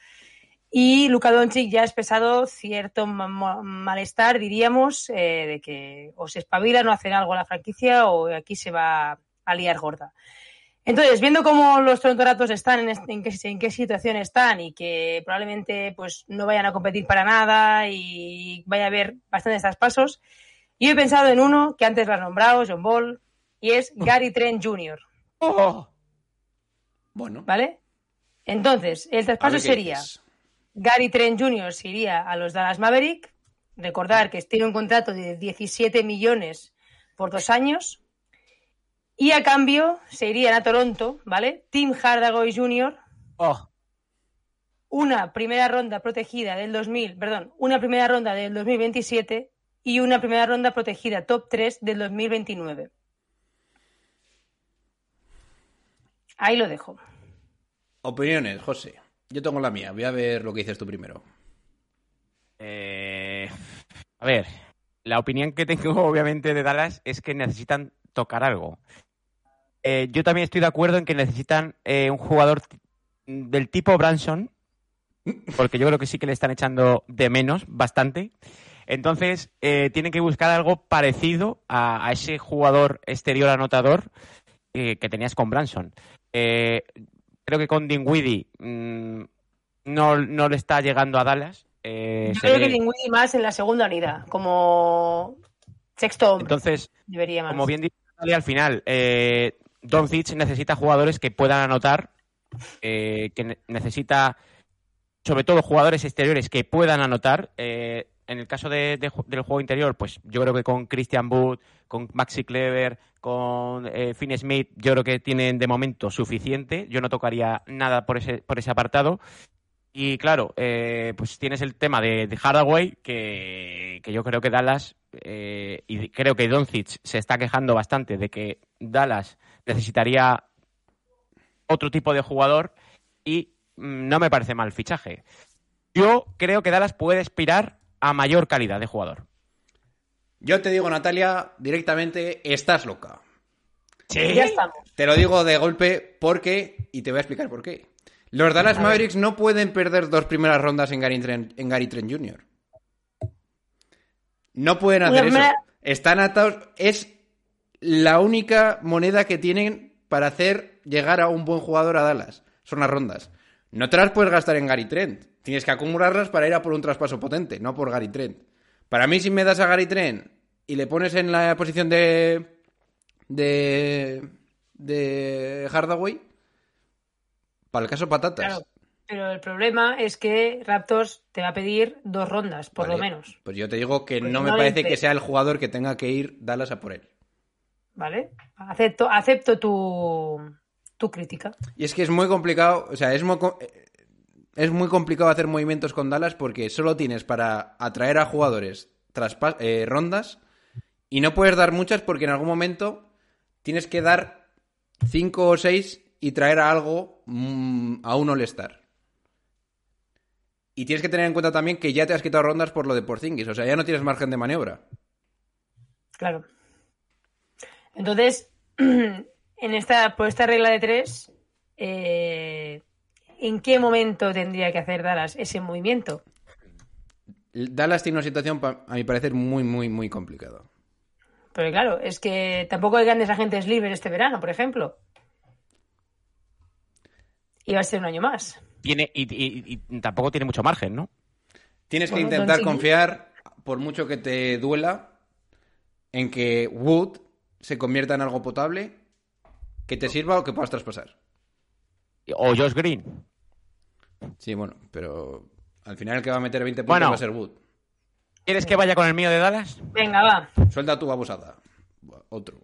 Y Luka Doncic ya ha expresado cierto ma- ma- malestar, diríamos, eh, de que o se espabilan o hacen algo a la franquicia o aquí se va a liar gorda. Entonces, viendo cómo los Toronto Raptors están, en, en qué, en qué situación están y que probablemente pues, no vayan a competir para nada y vaya a haber bastantes traspasos, yo he pensado en uno que antes lo has nombrado, John Ball, y es Gary Trent Jr., ¡Oh! Bueno, ¿vale? Entonces, el traspaso sería. Gary Trent Jr. se iría a los Dallas Maverick. Recordar que tiene un contrato de 17 millones por dos años. Y a cambio se irían a Toronto, ¿vale? Tim Hardaway Jr., ¡Oh! una primera ronda protegida del 2000, perdón, una primera ronda del 2027 y una primera ronda protegida top 3 del 2029. Ahí lo dejo. Opiniones, José. Yo tengo la mía. Voy a ver lo que dices tú primero. Eh, a ver, la opinión que tengo obviamente de Dallas es que necesitan tocar algo. Eh, yo también estoy de acuerdo en que necesitan eh, un jugador del tipo Branson, porque yo creo que sí que le están echando de menos bastante. Entonces, tienen que buscar algo parecido a, ese jugador exterior anotador que tenías con Branson. Creo que con Dinwiddie mm, no, no le está llegando a Dallas. Eh, Yo creo ve- que Dinwiddie más en la segunda unidad, como sexto hombre. Entonces, debería más. como bien dice al final, eh, Doncic necesita jugadores que puedan anotar, eh, que ne- necesita, sobre todo, jugadores exteriores que puedan anotar. Eh, en el caso de- del juego interior, pues yo creo que con Christian Wood, con Maxi Clever, con eh, Finn Smith, yo creo que tienen de momento suficiente. Yo no tocaría nada por ese, por ese apartado. Y claro, eh, pues tienes el tema de, Hardaway, que, que yo creo que Dallas, eh, y creo que Doncic se está quejando bastante de que Dallas necesitaría otro tipo de jugador y mm, no me parece mal fichaje. Yo creo que Dallas puede aspirar a mayor calidad de jugador. Yo te digo, Natalia, directamente, estás loca. Ya estamos. Te lo digo de golpe porque, y te voy a explicar por qué. Los Dallas. Mavericks no pueden perder dos primeras rondas en Gary Trent, en Gary Trent Jr. No pueden hacer eso. Están atados. Es la única moneda que tienen para hacer llegar a un buen jugador a Dallas. Son las rondas. No te las puedes gastar en Gary Trent. Tienes que acumularlas para ir a por un traspaso potente, no por Gary Trent. Para mí, si me das a Gary Trent y le pones en la posición de. de. de Hardaway, para el caso patatas. Claro. Pero el problema es que Raptors te va a pedir dos rondas, por Vale, lo menos. Pues yo te digo que Pues no me no parece que sea el jugador que tenga que ir Dallas a por él. ¿Vale? Acepto, acepto tu, tu crítica. Y es que es muy complicado, o sea, es muy, eh, es muy complicado hacer movimientos con Dallas porque solo tienes para atraer a jugadores traspa- eh, rondas y no puedes dar muchas porque en algún momento tienes que dar cinco o seis y traer a algo mm, a un All-Star. Y tienes que tener en cuenta también que ya te has quitado rondas por lo de Porzingis, o sea, ya no tienes margen de maniobra. Claro. Entonces, en esta, por esta regla de tres, eh, ¿en qué momento tendría que hacer Dallas ese movimiento? Dallas tiene una situación, a mi parecer, muy, muy, muy complicada. Pero claro, es que tampoco hay grandes agentes libres este verano, por ejemplo. Y va a ser un año más. Tiene, y, y- y tampoco tiene mucho margen, ¿no? Tienes que Bueno, intentar confiar, por mucho que te duela, en que Wood se convierta en algo potable, que te sirva o que puedas traspasar. O Josh Green. Sí, bueno, pero al final el que va a meter 20 puntos Bueno. va a ser Wood. ¿Quieres que vaya con el mío de Dallas? Venga, va. Suelta tu abusada. Buah, Otro.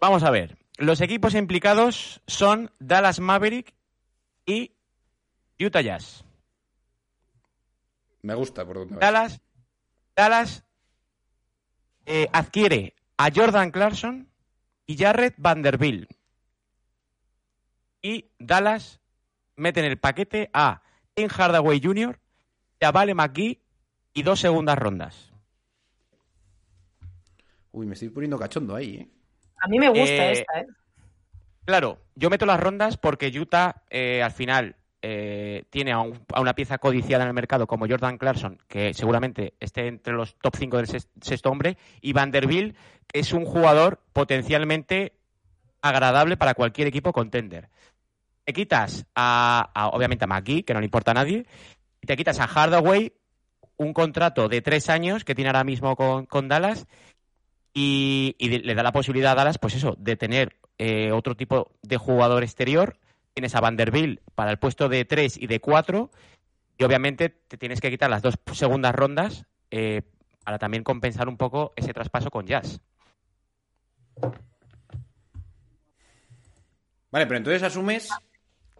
Vamos a ver. Los equipos implicados son Dallas Maverick y Utah Jazz. Me gusta por donde vas. Dallas, Dallas eh, adquiere a Jordan Clarkson y Jared Vanderbilt. Y Dallas mete en el paquete a Tim Hardaway Jr., Javale McGee y dos segundas rondas. Uy, me estoy poniendo cachondo ahí, ¿eh? A mí me gusta Eh, esta, ¿eh? Claro, yo meto las rondas porque Utah eh, al final eh, tiene a, un- a una pieza codiciada en el mercado como Jordan Clarkson, que seguramente esté entre los top 5 del sexto hombre, y Vanderbilt, que es un jugador potencialmente agradable para cualquier equipo contender. Te quitas a, obviamente a McGee, que no le importa a nadie, y te quitas a Hardaway, un contrato de tres años que tiene ahora mismo con, Dallas, y, le da la posibilidad a Dallas, pues eso, de tener eh, otro tipo de jugador exterior. Tienes a Vanderbilt para el puesto de 3 y de 4. Y obviamente te tienes que quitar las dos segundas rondas eh, para también compensar un poco ese traspaso con Jazz. Vale, pero entonces asumes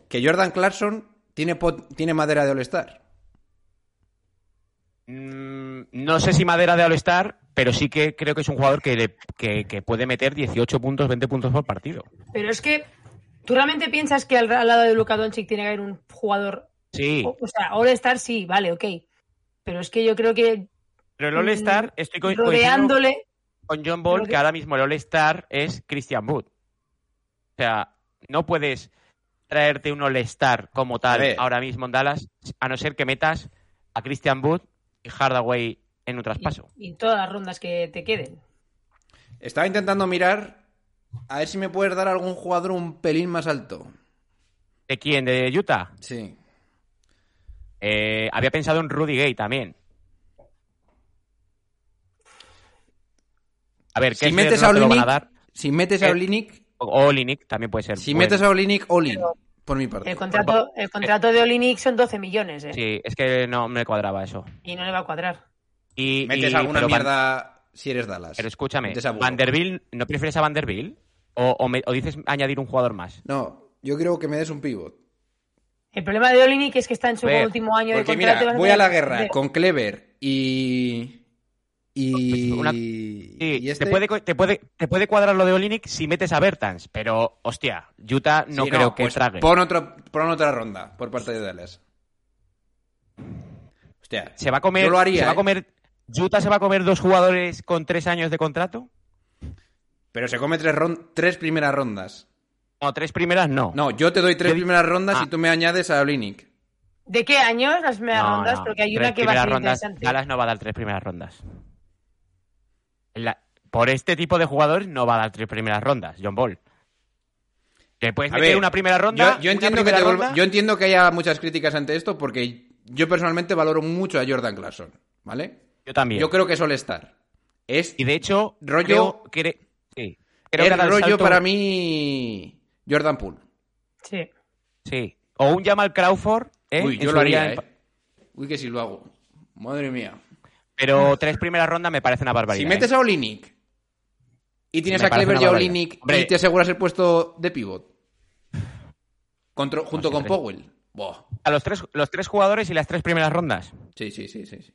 que Jordan Clarkson tiene, tiene madera de All-Star. Mm, no sé si madera de All-Star, pero sí que creo que es un jugador que, le- que, que puede meter 18 puntos, 20 puntos por partido. Pero es que, ¿tú realmente piensas que al, al lado de Luka Doncic tiene que haber un jugador? Sí, O, o sea, All-Star sí, vale, ok. Pero es que yo creo que pero el All-Star, estoy co- rodeándole. con John Ball que- que ahora mismo el All-Star es Christian Wood. O sea, no puedes traerte un All-Star como tal ahora mismo en Dallas, a no ser que metas a Christian Wood y Hardaway en un traspaso. Y, y todas las rondas que te queden. Estaba intentando mirar a ver si me puedes dar algún jugador un pelín más alto. ¿De quién? ¿De Utah? Sí. Eh, había pensado en Rudy Gay también. A ver, ¿qué Si metes a Olinik, si metes a Eh, Olinik, O Olinik también puede ser. si bueno. metes a Olinik, Olin, por mi parte. El contrato, el contrato de Olinik son 12 millones, ¿eh? Sí, es que no me cuadraba eso. Y no le va a cuadrar. Y, Metes y- alguna Van- mierda si eres Dallas. Pero escúchame. ¿Vanderbilt no prefieres a Vanderbilt? ¿O, o me- o dices añadir un jugador más? No, yo creo que me des un pivot. El problema de Olinik es que está en su ver, último año de contrato. y mira, voy a la guerra con Clever y. Y. Una- y Sí, este- te, puede, te, puede, te puede cuadrar lo de Olinik si metes a Bertans, pero, hostia, Utah no Sí, creo que pues trague. Pon, otro, pon otra ronda por parte de Dallas. Hostia. ¿Se va a comer, Yo lo haría, se va a ¿eh? Utah se va a comer dos jugadores con tres años de contrato? Pero se come tres, ron- tres primeras rondas. No, tres primeras no. No, yo te doy tres Yo- primeras rondas Ah. y tú me añades a Olinik. ¿De qué años las primeras No, rondas? no. Porque hay Tres una que va a ser rondas, interesante. Dallas no va a dar tres primeras rondas. La- por este tipo de jugadores no va a dar tres primeras rondas, John Ball. Te puedes meter ver, una primera ronda. Yo, yo una entiendo que ronda, yo entiendo que haya muchas críticas ante esto porque yo personalmente valoro mucho a Jordan Clarkson, ¿vale? Yo también. Yo creo que es All-Star. Es Y de hecho, Rollo- creo que, sí, creo el que rollo salto- para mí Jordan Poole. Sí. Sí. O un Jamal Crawford. ¿eh? Uy, en yo lo haría, ¿eh? Uy, que si lo hago. Madre mía. Pero tres primeras rondas me parece una barbaridad. Si metes ¿eh? a Olinik y tienes Me a Clever y a Hombre. y te aseguras el puesto de pivot. Contro- junto sí, con. Powell. Buah. A los tres, los tres jugadores y las tres primeras rondas. Sí, sí, sí, sí. sí.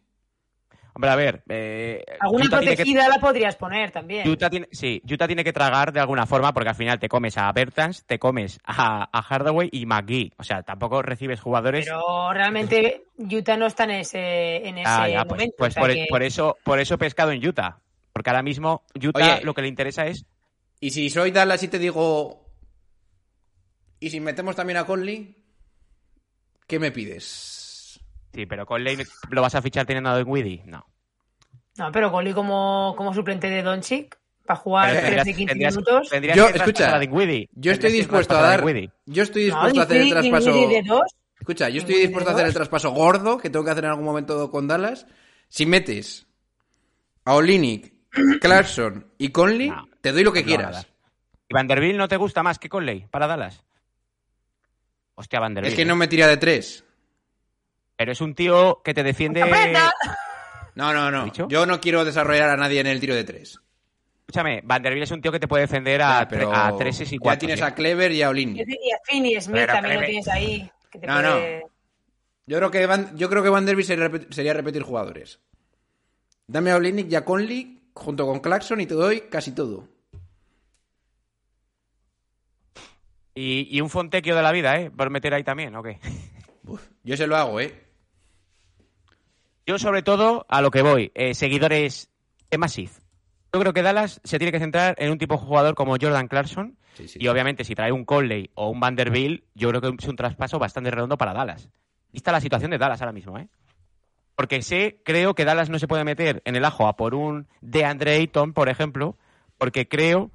Hombre, a ver. eh, Alguna Utah tiene que- protegida la podrías poner también. Utah tiene, sí, Utah tiene que tragar de alguna forma porque al final te comes a Bertans, te comes a, a Hardaway y McGee. O sea, tampoco recibes jugadores. Pero realmente Utah no está en ese, en ese Ah, ya, pues, momento. pues o sea por, que- por eso, por eso he pescado en Utah. Porque ahora mismo Utah Oye. lo que le interesa es. Y si soy Dallas y te digo. ¿Y si metemos también a Conley? ¿Qué me pides? Sí, pero Conley lo vas a fichar teniendo a Dinwiddie. No. No, pero Goli como, como suplente de Doncic para jugar Pero 13, 15 tendrías- minutos. tendrías Yo, que escucha, a Dinwiddie. Yo estoy dispuesto a dar. Yo estoy No, dispuesto a hacer el traspaso. De dos. Escucha, yo estoy dispuesto a hacer el traspaso gordo que tengo que hacer en algún momento con Dallas. Si metes a Olinik, Clarkson y Conley, No, te doy lo que no quieras. ¿Y Vanderbilt no te gusta más que Conley para Dallas? Hostia, Vanderbilt. Es que no ¿eh? me tira de tres. Pero es un tío que te defiende. No, no, no. ¿Dicho? Yo no quiero desarrollar a nadie en el tiro de tres. Escúchame, Vanderbilt es un tío que te puede defender a, Ya, pero a treses y ya cuatro. tienes a Clever y a Olinik. Y a Finney Smith Pero, también lo tienes ahí. que te No, puede- Yo creo que Van, yo creo que Vanderbilt sería, sería repetir jugadores. Dame a Olinik y a Conley junto con Clarkson y te doy casi todo. Y, y un Fontecchio de la vida, ¿eh? Por meter ahí también, ¿o qué? Uf, yo se lo hago, ¿eh? Yo, sobre todo, a lo que voy, eh, seguidores de Massive. Yo creo que Dallas se tiene que centrar en un tipo de jugador como Jordan Clarkson. Sí, sí. Y obviamente, si trae un Conley o un Vanderbilt, yo creo que es un traspaso bastante redondo para Dallas. Y está la situación de Dallas ahora mismo, ¿eh? Porque sé, creo que Dallas no se puede meter en el ajo a por un DeAndre Ayton, por ejemplo, porque creo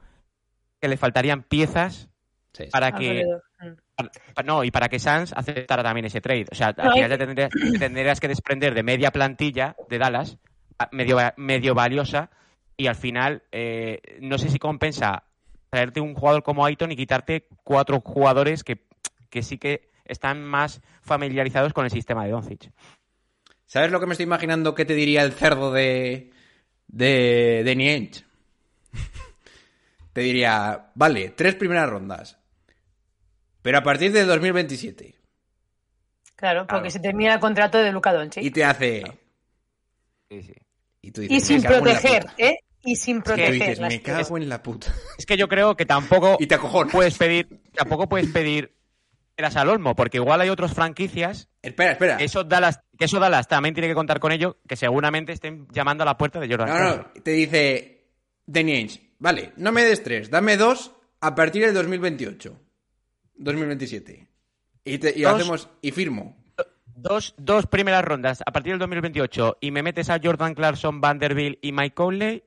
que le faltarían piezas Sí, sí. para que Alrededor. No, y para que Sans aceptara también ese trade. O sea, al final te tendrías, te tendrías que desprender de media plantilla de Dallas, a- medio, medio valiosa, y al final eh, no sé si compensa traerte un jugador como Aiton y quitarte cuatro jugadores que, que sí que están más familiarizados con el sistema de Doncic. ¿Sabes lo que me estoy imaginando que te diría el cerdo de. de. de Niench? te diría, vale, tres primeras rondas. Pero a partir del 2027. Claro, porque se termina el contrato de Luca Doncic. Y te hace. Sí, sí. Y tú dices, Y sin "Me cago en la proteger, puta". ¿eh? Y sin Y tú proteger. dices, las me cago en la puta. Es que yo creo que tampoco Y te acojonas. puedes pedir, tampoco puedes pedir eras al Olmo, porque igual hay otras franquicias Espera, espera. que eso Dallas, que eso Dallas también tiene que contar con ello, que seguramente estén llamando a la puerta de Jordan. No, no, te dice Danny Ainge, vale, no me des tres, dame dos a partir del 2028. 2027. Y, te- y Dos. hacemos, y firmo. Dos, dos primeras rondas a partir del 2028 y me metes a Jordan Clarkson, Vanderbilt y Mike Conley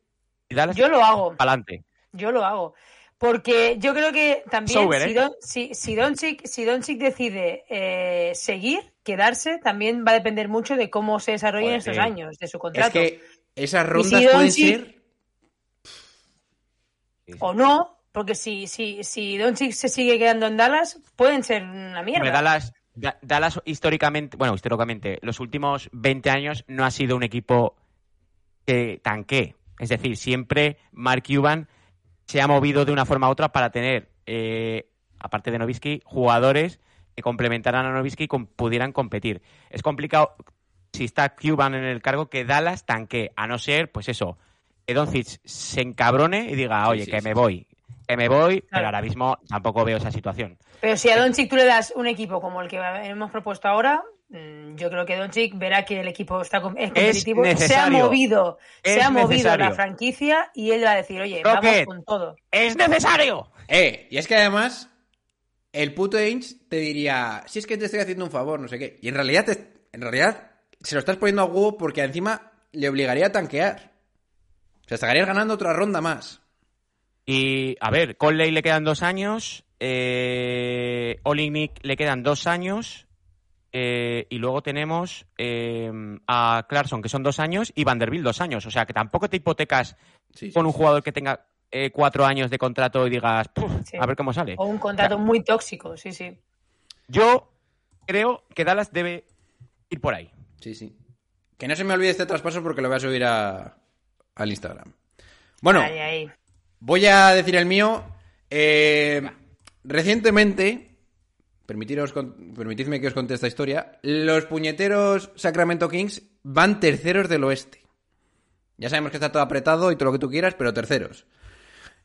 y Dallas Yo lo hago. para adelante. Yo lo hago. Porque yo creo que también Sober, si, ¿eh? Don, si, si Doncic, si Doncic decide eh, seguir, quedarse, también va a depender mucho de cómo se desarrollen estos años de su Es contrato. que esas si rondas pueden Doncic- ser. O no, porque si, si, si Doncic se sigue quedando en Dallas, pueden ser una mierda. Dallas, Da- Dallas históricamente, bueno, históricamente, los últimos 20 años no ha sido un equipo que tanque. Es decir, siempre Mark Cuban se ha movido de una forma u otra para tener, eh, aparte de Novisky, jugadores que complementaran a Novisky y com- pudieran competir. Es complicado si está Cuban en el cargo que Dallas tanque, a no ser, pues eso, que Doncic se encabrone y diga, Sí, oye, sí, que sí, me sí. voy, que me voy, pero ahora mismo tampoco veo esa situación. Pero si a Doncic tú le das un equipo como el que hemos propuesto ahora, mm, yo creo que Doncic verá que el equipo está com- es competitivo, se ha movido, se ha movido necesario. la franquicia y él va a decir, oye, Rocket. vamos con todo. ¡Es necesario! Eh, y es que además, el puto Ainge te diría, si es que te estoy haciendo un favor, no sé qué. Y en realidad, te- en realidad, se lo estás poniendo a huevo porque encima le obligaría a tanquear. O sea, estarías ganando otra ronda más. Y, a ver, Conley le quedan dos años, eh, Olinik le quedan dos años, eh, y luego tenemos eh, a Clarkson, que son dos años, y Vanderbilt dos años. O sea, que tampoco te hipotecas Sí, sí, con un sí. jugador que tenga eh, cuatro años de contrato y digas, "Puf, Sí. a ver cómo sale. O un contrato muy tóxico, sí, sí. Yo creo que Dallas debe ir por ahí. Sí, sí. Que no se me olvide este traspaso porque lo voy a subir a, al Instagram. Bueno, Ahí, ahí. Voy a decir el mío. Eh, recientemente, permitiros permitidme que os conte esta historia, los puñeteros Sacramento Kings van terceros del oeste. Ya sabemos que está todo apretado y todo lo que tú quieras, pero terceros.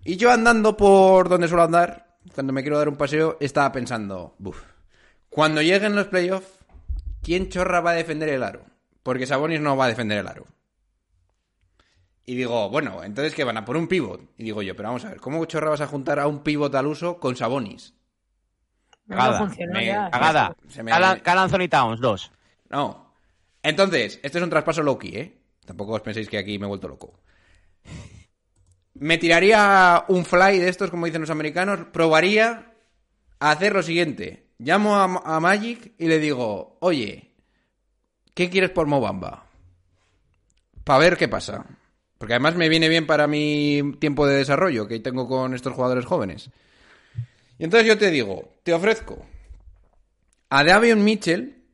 Y yo andando por donde suelo andar, cuando me quiero dar un paseo, estaba pensando, buf, cuando lleguen los playoffs, ¿quién chorra va a defender el aro? Porque Sabonis no va a defender el aro. Y digo, bueno, entonces que van a por un pivot. Y digo yo, pero vamos a ver, ¿cómo chorra vas a juntar a un pivot al uso con Sabonis? No, Cagada. funcionó Me- ya. Cagada. Se me- Cal Cal Anthony Towns, dos. No. Entonces, este es un traspaso low-key, ¿eh? Tampoco os penséis que aquí me he vuelto loco. Me tiraría un fly de estos, como dicen los americanos. Probaría a hacer lo siguiente. Llamo a, a Magic y le digo, oye, ¿qué quieres por Mobamba? Para ver qué pasa. Porque además me viene bien para mi tiempo de desarrollo que tengo con estos jugadores jóvenes. Y entonces yo te digo, te ofrezco a Davion Mitchell,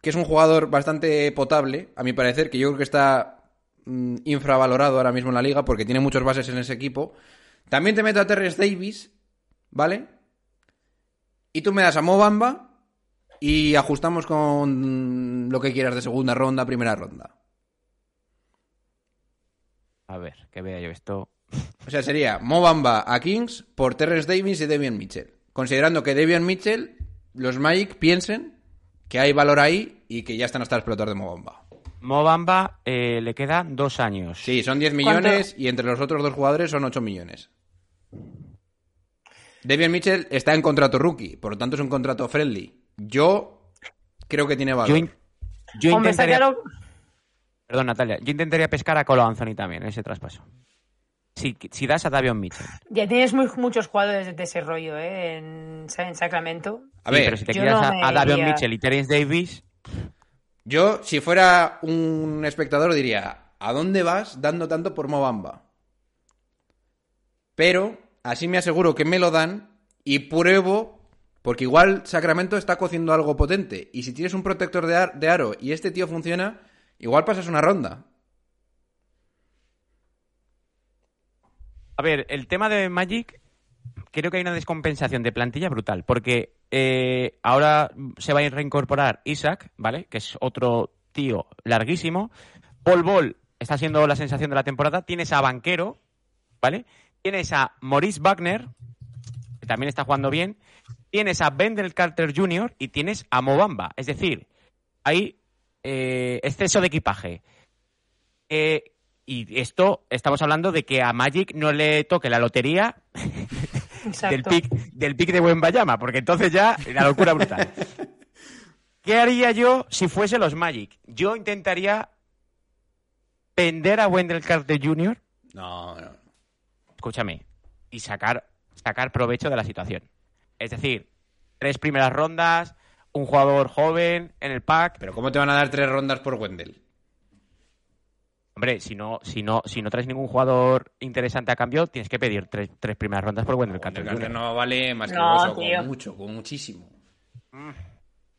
que es un jugador bastante potable, a mi parecer, que yo creo que está mm, infravalorado ahora mismo en la liga porque tiene muchos bases en ese equipo. También te meto a Terrence Davis, ¿vale? Y tú me das a Mobamba y ajustamos con lo que quieras de segunda ronda, primera ronda. A ver, que vea yo esto. O sea, sería Mobamba a Kings por Terrence Davis y Devian Mitchell. Considerando que Devian Mitchell, los Magic piensen que hay valor ahí y que ya están hasta el explotar de Mobamba. Mobamba eh, le quedan dos años. Sí, son 10 ¿Cuánto? millones y entre los otros dos jugadores son 8 millones. David Mitchell está en contrato rookie, por lo tanto es un contrato friendly. Yo creo que tiene valor. Yo, in- yo Hombre, está intentaría... claro. Perdón, Natalia. Yo intentaría pescar a Colo Anthony también en ese traspaso. Si, si das a Davion Mitchell. Ya tienes muy- muchos jugadores de ese rollo, ¿eh? En, en Sacramento. A Sí, ver, pero si te quedas no a, a Davion Mitchell y Terence Davis, yo si fuera un espectador diría, ¿a dónde vas dando tanto por Mobamba? Pero así me aseguro que me lo dan y pruebo, porque igual Sacramento está cociendo algo potente. Y si tienes un protector de, ar- de aro y este tío funciona, igual pasas una ronda. A ver, el tema de Magic, creo que hay una descompensación de plantilla brutal, porque eh, ahora se va a reincorporar Isaac, ¿vale? Que es otro tío larguísimo. Paul Ball está siendo la sensación de la temporada. Tienes a Banquero, ¿vale? Tienes a Maurice Wagner, que también está jugando bien. Tienes a Bendel Carter Jr. y tienes a Mobamba. Es decir, hay eh, exceso de equipaje. Eh, y esto, estamos hablando de que a Magic no le toque la lotería del pick, del pick de Bayama, porque entonces ya la locura brutal. ¿Qué haría yo si fuese los Magic? Yo intentaría vender a Wendell Carter Jr., No, no. escúchame, y sacar, sacar provecho de la situación. Es decir, tres primeras rondas, un jugador joven en el pack. Pero ¿cómo te van a dar tres rondas por Wendell? Hombre, si no, si no, si no traes ningún jugador interesante a cambio, tienes que pedir tres, tres primeras rondas por Wendell Carter Wendell Carter Jr. no vale más que No, eso, tío. con mucho, con muchísimo.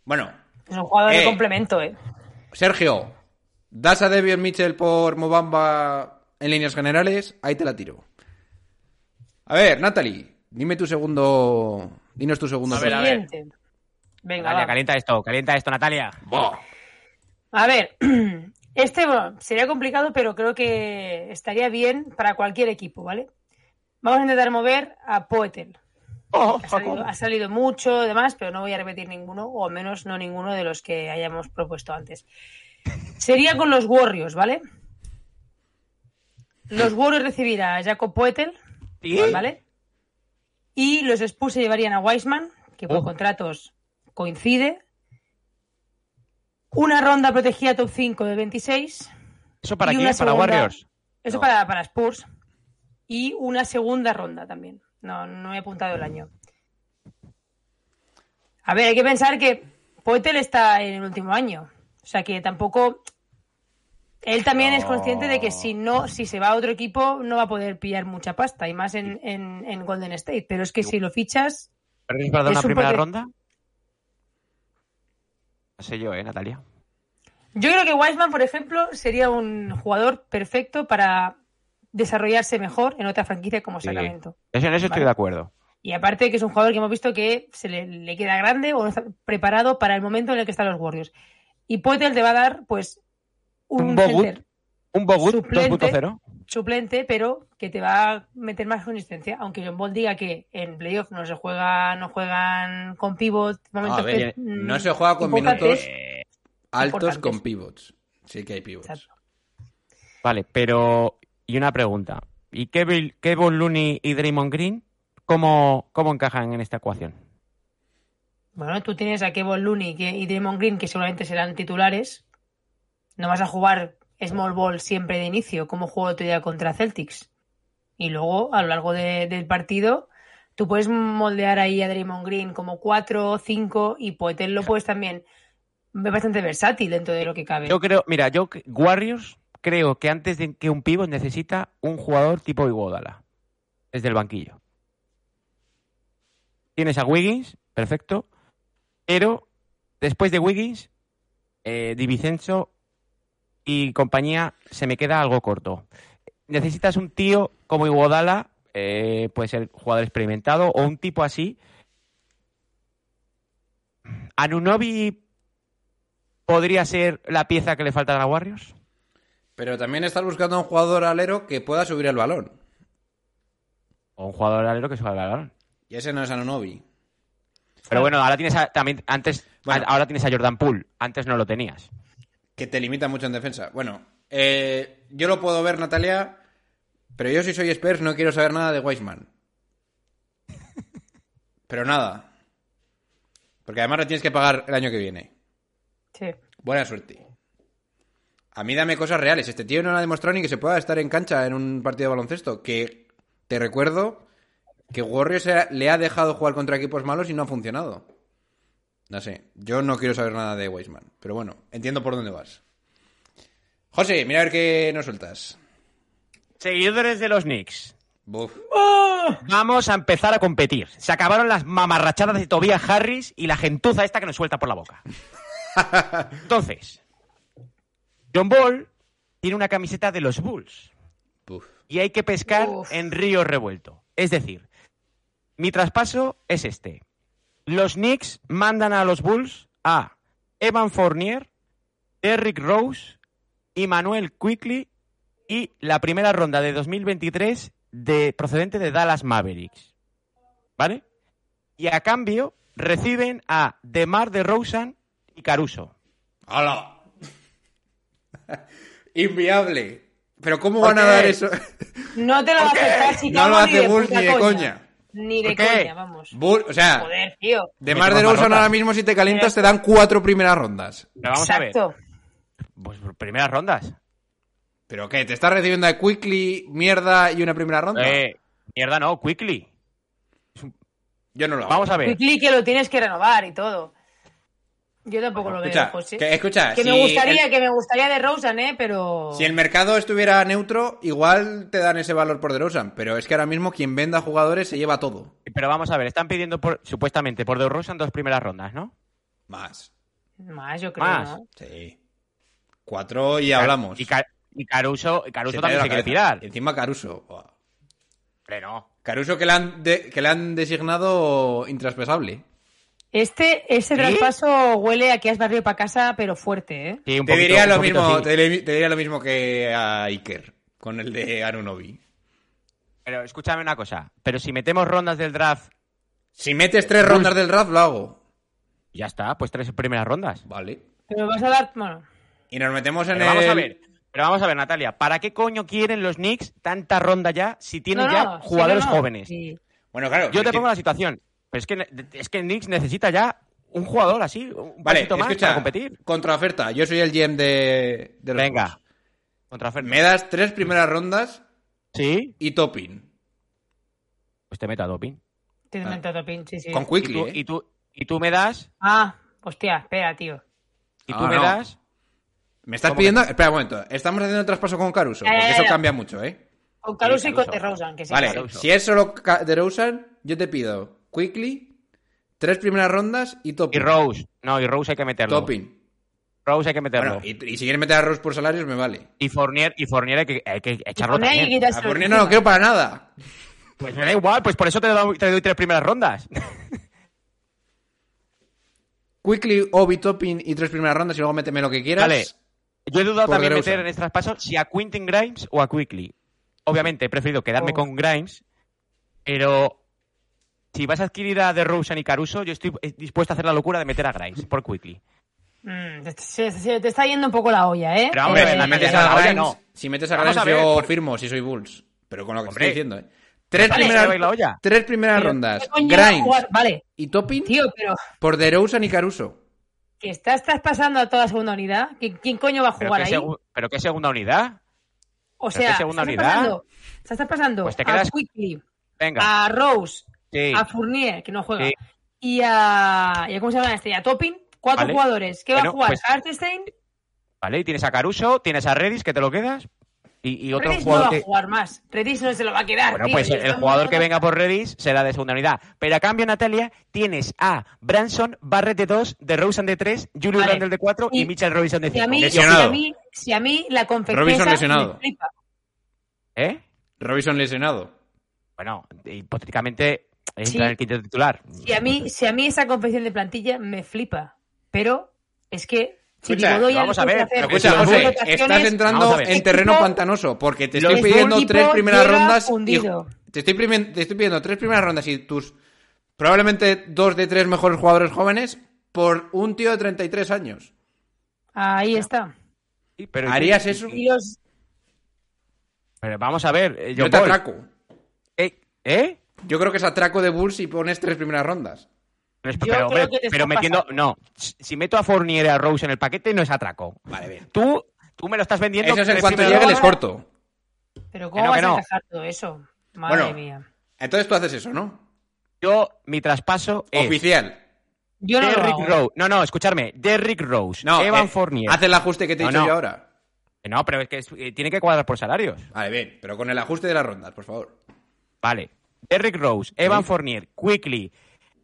Bueno, Es un jugador Eh. de complemento, ¿eh? Sergio, ¿das a Devion Mitchell por Mobamba en líneas generales? Ahí te la tiro. A ver, Natalie, dime tu segundo. Dinos tu segundo. A ver, a ver. Venga, Natalia, va. calienta esto, calienta esto, Natalia. A ver, este bueno, sería complicado, pero creo que estaría bien para cualquier equipo, ¿vale? Vamos a intentar mover a Poetel. Oh, Ha salido, ha salido mucho, demás, pero no voy a repetir ninguno, o al menos no ninguno de los que hayamos propuesto antes. Sería con los Warriors, ¿vale? Los Warriors recibirán a Jacob Poetel, ¿Sí? ¿vale? Y los Spurs se llevarían a Wiseman, que por Oh. contratos coincide. Una ronda protegida top 5 de 26. ¿Eso para quién? ¿Para segunda- Warriors? Eso No. para, para Spurs. Y una segunda ronda también. No, no he apuntado el año. A ver, hay que pensar que Poetel está en el último año. O sea que tampoco. Él también es consciente de que si no, si se va a otro equipo, no va a poder pillar mucha pasta, y más en, en- en Golden State. Pero es que si lo fichas, ¿Pero es para dar una un primera ronda? No sé yo, ¿eh, Natalia? yo creo que Wiseman, por ejemplo, sería un jugador perfecto para desarrollarse mejor en otra franquicia como Sí. Sacramento. Eso, en eso estoy Vale. de acuerdo. Y aparte que es un jugador que hemos visto que se le, le queda grande o no está preparado para el momento en el que están los Warriors. Y Poetel te va a dar, pues, un, Un Bogut. Un Bogut Suplente. 2.0. suplente, pero que te va a meter más consistencia. Aunque John Ball diga que en playoff no se juega, no juegan con pivot, momentos ver, que, mm, no se juega con minutos altos importantes. con pivots. Sí que hay pivots. Exacto. Vale, pero. Y una pregunta. ¿Y Kevin, Kevin Looney y Draymond Green cómo, cómo encajan en esta ecuación? Bueno, tú tienes a Kevin Looney que- y Draymond Green que seguramente serán titulares. No vas a jugar small ball siempre de inicio, como juego otro día contra Celtics. Y luego, a lo largo de- del partido, tú puedes moldear ahí a Draymond Green como 4 o 5 y Poetel lo puedes también. Bastante versátil dentro de lo que cabe. Yo creo, mira, yo Warriors creo que antes de que un pivot necesita un jugador tipo Iguodala. Desde el banquillo. Tienes a Wiggins, perfecto. Pero después de Wiggins, eh, y compañía se me queda algo corto. Necesitas un tío como Iguodala, eh, puede ser jugador experimentado, o un tipo así. Anunobi podría ser la pieza que le falta a Warriors. Pero también estás buscando a un jugador alero que pueda subir el balón. O un jugador alero que suba el balón. Y ese no es Anunobi. Pero bueno, ahora tienes a, también antes Bueno. a- ahora tienes a Jordan Poole, antes no lo tenías. Que te limita mucho en defensa. Bueno, eh, yo lo puedo ver, Natalia, pero yo si soy Spurs no quiero saber nada de Weisman. Pero nada. Porque además le tienes que pagar el año que viene. Sí. Buena suerte. A mí dame cosas reales. Este tío no ha demostrado ni que se pueda estar en cancha en un partido de baloncesto. Que te recuerdo que Warriors le ha dejado jugar contra equipos malos y no ha funcionado. No sé, yo no quiero saber nada de Weisman. Pero bueno, entiendo por dónde vas. José, mira a ver qué nos sueltas. Seguidores de los Knicks. Buf. Vamos a empezar a competir. Se acabaron las mamarrachadas de Tobias Harris y la gentuza esta que nos suelta por la boca. Entonces, John Ball tiene una camiseta de los Bulls Buf. y hay que pescar Uf. en río revuelto. Es decir, mi traspaso es este. Los Knicks mandan a los Bulls a Evan Fournier, Derrick Rose y Manuel Quickly y la primera ronda de 2023 de, procedente de Dallas Mavericks. ¿Vale? Y a cambio reciben a DeMar DeRozan y Caruso. ¡Hala! Inviable. Pero ¿cómo ¿Por van a dar eso? No te lo va a aceptar No Chicago lo hace Bulls ni de coña. Ni de coña, vamos. Bull- o sea, Joder, tío. de más de Rosen ahora mismo si te calientas te dan cuatro primeras rondas. Pero vamos a ver. Exacto. Pues primeras rondas. ¿Pero qué? ¿Te estás recibiendo de Quickly, mierda y una primera ronda? Eh, mierda no, Quickly. Yo no lo hago. Vamos a ver. Quickly que lo tienes que renovar y todo. Yo tampoco lo Escucha, veo, José. que, escucha, Que si, me gustaría, el, que me gustaría de Rosen, ¿eh? Pero... si el mercado estuviera neutro, igual te dan ese valor por DeRozan. Pero es que ahora mismo quien venda jugadores se lleva todo. Pero vamos a ver, están pidiendo por, supuestamente por DeRozan dos primeras rondas, ¿no? Más. Más, yo creo, Más. ¿no? Sí. Cuatro y hablamos. Y, Ca- y Caruso, Caruso Se también se quiere tirar. Encima Caruso. No. Caruso que le han, de- que le han designado intraspasable. Este, ese ¿Sí? traspaso huele a que has barrido para casa, pero fuerte, ¿eh? Sí, Te diría, lo mismo, sí. te, le- te diría lo mismo que a Iker con el de Anunobi. Pero escúchame una cosa. Pero si metemos rondas del draft, Si metes tres rondas del draft, lo hago. ya está, pues tres primeras rondas. Vale. Pero vas a dar... Bueno, Y nos metemos en Pero el... vamos a ver. Pero vamos a ver, Natalia, ¿para qué coño quieren los Knicks tanta ronda ya si tienen no, ya no, jugadores no, no. jóvenes? Sí. Bueno, claro. Yo te pongo la situación. Pero es que, es que Knicks necesita ya un jugador así, un Vale, más para competir. Contraoferta. Yo soy el GM de, de los Venga. Bulls. Contra Me das tres primeras rondas Sí, y topping. pues te meto a doping. Te Ah. meto topín, sí, sí. Con Y Quickly, tú, ¿eh? y, tú, y tú me das, Ah, hostia, espera, tío. y tú me no. das, ¿Me estás ¿Cómo pidiendo...? Espera un momento. Estamos haciendo el traspaso con Caruso. Ya, Porque eso cambia mucho, ¿eh? Con Caruso y con. DeRozan, que sí. Vale, Caruso. si es solo DeRozan, yo te pido Quickly, tres primeras rondas y y topping. Rose. No, y Rose hay que meterlo. Topping. Rose hay que meterlo. Bueno, y, y si quieres meter a Rose por salarios, me vale. y, Fournier, y Fournier hay que, hay que echarlo y también. A Fournier no lo quiero para nada. Pues me da igual, pues por eso te doy, te doy tres primeras rondas. Quickly, Obi, topping y tres primeras rondas y luego méteme lo que quieras. Vale. Yo he dudado también meter en este traspaso si a Quentin Grimes o a Quickly. Obviamente he preferido quedarme Oh. con Grimes, pero si vas a adquirir a DeRozan y Caruso, yo estoy eh, dispuesto a hacer la locura de meter a Grimes por Quickly. Mm, te, se- se te está yendo un poco la olla, ¿eh? Pero, Hombre, Eh, si la metes a la olla Grimes, no. si metes a Grimes a ver, yo por- firmo si soy Bulls. Pero con lo que Hombre. estoy diciendo, ¿eh? Tres Vale, primeras, a la olla. tres primeras pero, rondas. ¿qué coño va a Grimes jugar? Vale, y topping tío, pero por DeRozan y Caruso. que estás traspasando a toda segunda unidad. ¿Quién, quién coño va a ¿Pero jugar ahí? segu- pero qué segunda unidad? O sea, qué segunda estás unidad? traspasando- estás traspasando Pues te a quedas- Quickly, Venga. a Rose, sí. a Fournier, que no juega, Sí. y a, y a- ¿cómo se llama este? A Topping, cuatro Vale. jugadores. ¿Qué va a jugar? pues- Hartenstein, Vale, y tienes a Caruso, tienes a Redis, que te lo quedas. Y, y otro Redis no va jugador a que. jugar más. Redis no se lo va a quedar. Bueno, tío, pues el, jugador que venga por Redis será de segunda unidad. Pero a cambio, Natalia, tienes a Branson, Barrett de 2, de Rosen de 3, Julius Vale. Randle de 4 y, Y- Mitchell Robinson de Si a 5. mí, si a mí, si a mí la confección Robinson lesionado. me flipa. ¿Eh? Robinson lesionado. Bueno, hipotéticamente Sí. en el quinto titular. Si a mí, si a mí esa confección de plantilla me flipa. Pero es que si Escucha, vamos a ver, hacer Escucha, José, estás entrando en terreno Equipo- pantanoso porque te estoy pidiendo tres primeras rondas y te estoy, te estoy pidiendo tres primeras rondas y tus probablemente dos de tres mejores jugadores jóvenes por un tío de 33 años. Ahí está. Pero- ¿Harías eso? Y los, Pero vamos a ver. eh, Yo te Paul, atraco. ¿Eh? ¿Eh? Yo creo que es atraco de Bulls si pones tres primeras rondas. Pero, Yo pero, hombre, que pero metiendo. pasando. No. Si meto a Fournier y a Rose en el paquete, no es atraco. Vale, bien. Tú, tú me lo estás vendiendo. Eso es en cuanto llegue les corto. pero Que ¿cómo no, vas que a no. encajar todo eso? Madre Bueno. mía. Entonces tú haces eso, ¿no? Yo, mi traspaso es. Oficial. Yo no lo Derrick hago. Rose. No, no, escucharme. Derrick Rose. No, Evan eh, Fournier. Haz el ajuste que te he dicho no. yo ahora. No, pero es que es- eh, tiene que cuadrar por salarios. Vale, bien. Pero con el ajuste de las rondas, por favor. Vale. Derrick Rose, Evan Fournier, Quickly.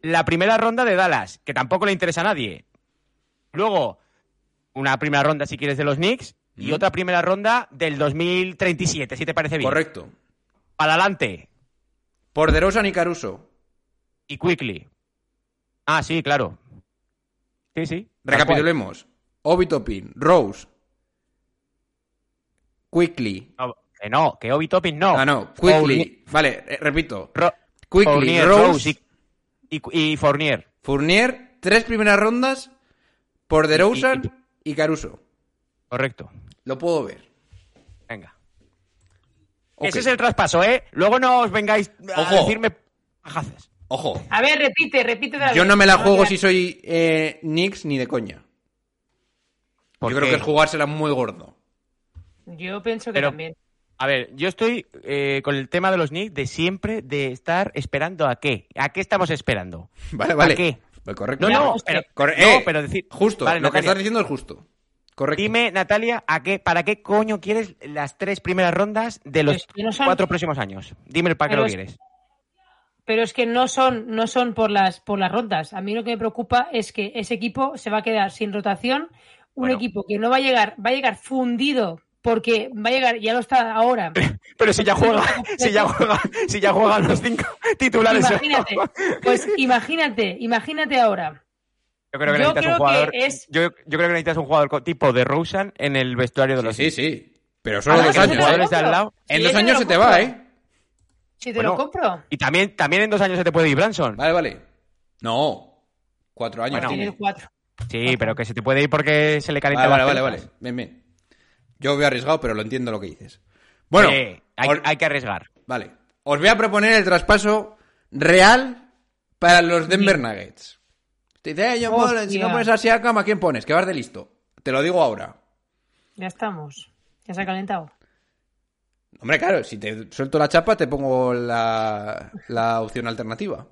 La primera ronda de Dallas, que tampoco le interesa a nadie. Luego, una primera ronda, si quieres, de los Knicks. Y otra primera ronda del 2037, si te parece bien. Correcto. Para adelante. Por DeRozan y Caruso. Y Quickly. Ah, sí, claro. Sí, sí. Recapitulemos. Obi Toppin, Rose, Quickly. No, que no, que Obi Toppin no. Ah, no, Quickly. Fournier- Vale, eh, repito. Ro- Quickly, Fournier, Rose, y, y, y Fournier. Fournier, tres primeras rondas por DeRozan y Caruso. Correcto. Lo puedo ver. Venga. Ok. Ese es el traspaso, ¿eh? Luego no os vengáis a Ojo. decirme pajadas. Ojo. A ver, repite, repite. otra Yo vez. no me la juego si soy eh, Knicks ni de coña. ¿Por Yo creo que es jugársela muy gordo. Yo pienso que Pero- también. A ver, yo estoy eh, con el tema de los Knicks de siempre de estar esperando a qué. ¿A qué estamos esperando? Vale, vale. ¿A qué? Pues correcto. No, no, pues, pero, Corre- no, eh, pero decir... Justo. Vale, lo que estás diciendo es justo. Correcto. Dime, Natalia, ¿a qué, ¿para qué coño quieres las tres primeras rondas de los Es que no son- cuatro próximos años? Dime para qué lo es- quieres. Pero es que no son, no son por las, por las rondas. A mí lo que me preocupa es que ese equipo se va a quedar sin rotación. Un Bueno. equipo que no va a llegar, va a llegar fundido porque va a llegar, ya lo está ahora. Pero si ya juega, si ya juega, si ya juegan los cinco titulares. Imagínate, pues imagínate, imagínate ahora. Yo creo que Yo necesitas creo un jugador. es- Yo, yo creo que necesitas un jugador tipo de Rosen en el vestuario de Sí, los sí, sí. Pero solo Ahora dos años. jugadores de al lado. En Sí, dos años se te va, ¿eh? Si te lo compro. Y también, también en dos años se te puede ir Branson. Vale, vale. No. Cuatro años Bueno. tiene. Cuatro. Sí, pero que se te puede ir porque se le calienta Vale, vale, vale, vale. Bien, bien. Yo veo arriesgado, pero lo entiendo lo que dices. Bueno, Eh, hay, os- hay que arriesgar. vale. Os voy a proponer el traspaso real para los Denver Nuggets. Te dice, eh, John Paul, si no pones a Siakam, ¿a quién pones? Que vas de listo. Te lo digo ahora. Ya estamos. Ya se ha calentado. Hombre, claro, si te suelto la chapa, te pongo la, la opción alternativa.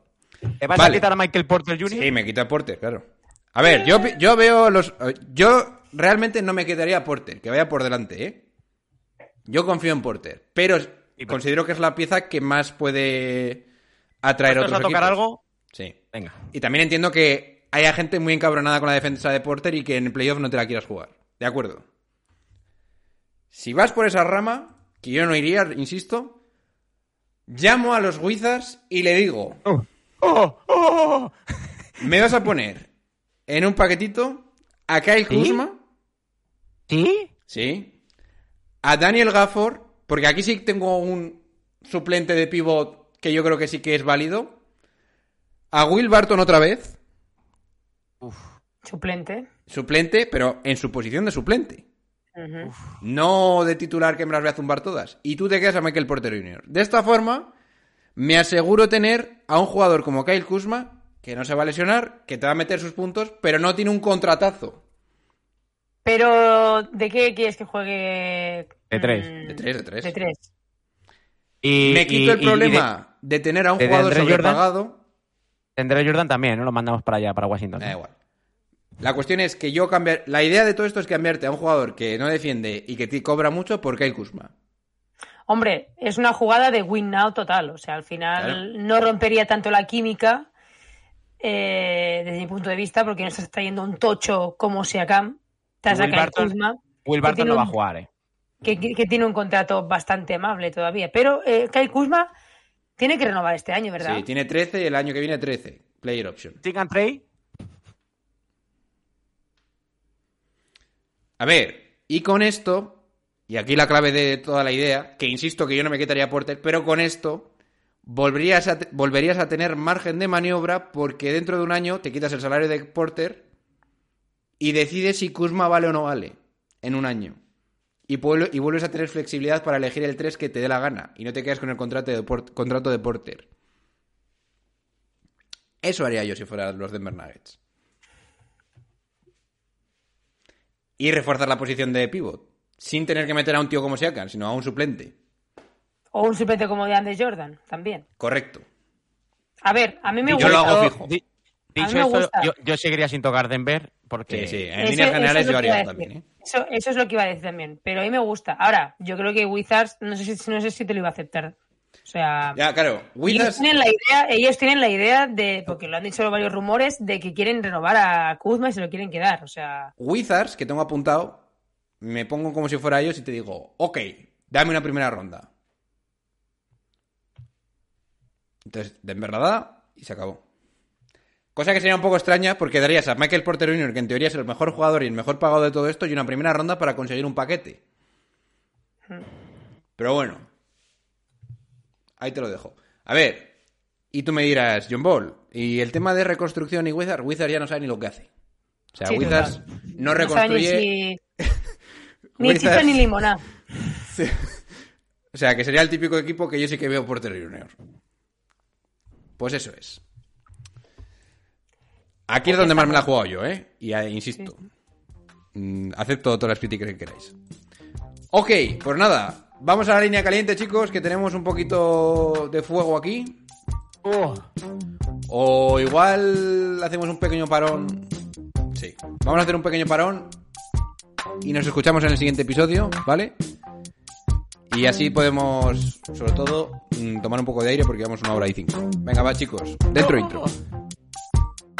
¿Te vas Vale. a quitar a Michael Porter Jr.? Sí, me quito a Porter, claro. A ver, yo, yo veo los. Yo realmente no me quitaría a Porter, que vaya por delante, ¿eh? Yo confío en Porter, pero considero que es la pieza que más puede atraer a ¿Vas otros a tocar equipos. algo? Sí. Venga. Y también entiendo que haya gente muy encabronada con la defensa de Porter y que en el playoff no te la quieras jugar. De acuerdo. Si vas por esa rama, que yo no iría, insisto, llamo a los Wizards y le digo, ¡Oh! ¡Oh! ¡Oh! me vas a poner en un paquetito a Kyle ¿Sí? Kuzma, ¿Sí? sí, a Daniel Gafford, porque aquí sí tengo un suplente de pivot que yo creo que sí que es válido, a Will Barton otra vez, Suplente. suplente, pero en su posición de suplente. No de titular que me las voy a zumbar todas. Y tú te quedas a Michael Porter Jr. De esta forma, me aseguro tener a un jugador como Kyle Kuzma, que no se va a lesionar, que te va a meter sus puntos, pero no tiene un contratazo. Pero, ¿de qué quieres que juegue? De tres. Mm, De tres, de tres. De tres. Y, me quito y- el y problema de, tener a un de jugador Jordan. sobrepagado. de Andre Jordan también, ¿no? Lo mandamos para allá, para Washington. Da igual. La cuestión es que yo cambiar. La idea de todo esto es cambiarte a un jugador que no defiende y que te cobra mucho por Kyle Kuzma. Hombre, es una jugada de win now total. O sea, al final Claro. no rompería tanto la química eh, desde mi punto de vista, porque no estás trayendo un tocho como Siakam. Te Will Barton- Kuzma, Will que Barton tiene no va a jugar, ¿eh? que, tiene un contrato bastante amable todavía. Pero eh, Kyle Kuzma tiene que renovar este año, ¿verdad? Sí, tiene 13 y el año que viene 13. Player option. Stick and Trey. A ver, y con esto, y aquí la clave de toda la idea, que insisto que yo no me quitaría a Porter, pero con esto volverías a, te- volverías a tener margen de maniobra porque dentro de un año te quitas el salario de Porter y decides si Kuzma vale o no vale en un año. y, y vuelves a tener flexibilidad para elegir el 3 que te dé la gana y no te quedas con el contrato de, Por- contrato de Porter. Eso haría yo si fuera los Denver Nuggets. Y reforzar la posición de pivot. Sin tener que meter a un tío como Siakam, sino a un suplente. O un suplente como de Andes Jordan, también. Correcto. A ver, a mí me Yo gusta. lo hago fijo. Di- Dicho esto, yo, yo seguiría sin tocar Denver porque Sí, sí. En Eso- líneas generales yo haría también, ¿eh? Eso, eso es lo que iba a decir también. Pero a mí me gusta. Ahora, yo creo que Wizards, no sé si, no sé si te lo iba a aceptar. O sea, Ya, claro. ellos Wizards... tienen, la idea, ellos tienen la idea de, porque lo han dicho varios rumores, de que quieren renovar a Kuzma y se lo quieren quedar. O sea, Wizards, que tengo apuntado, me pongo como si fuera ellos y te digo, ok, dame una primera ronda. Entonces, Denver la da y se acabó. Cosa que sería un poco extraña porque darías a Michael Porter Jr., que en teoría es el mejor jugador y el mejor pagado de todo esto, y una primera ronda para conseguir un paquete. Pero bueno, ahí te lo dejo. A ver, y tú me dirás, John Ball, y el tema de reconstrucción y Wizards, Wizards ya no sabe ni lo que hace. O sea, Sí, Wizards no ni reconstruye. ni Wizards- chicha ni limonada. O sea, que sería el típico equipo que yo sí que veo Porter Junior. Pues eso es. Aquí es donde más me la he jugado yo, ¿eh? Y insisto. Mm, acepto todas las críticas que queráis. Ok, pues nada. Vamos a la línea caliente, chicos, que tenemos un poquito de fuego aquí. O igual hacemos un pequeño parón. Sí. Vamos a hacer un pequeño parón. Y nos escuchamos en el siguiente episodio, ¿vale? Y así podemos, sobre todo, mm, tomar un poco de aire porque llevamos una hora y cinco. Venga, va, chicos. Dentro intro.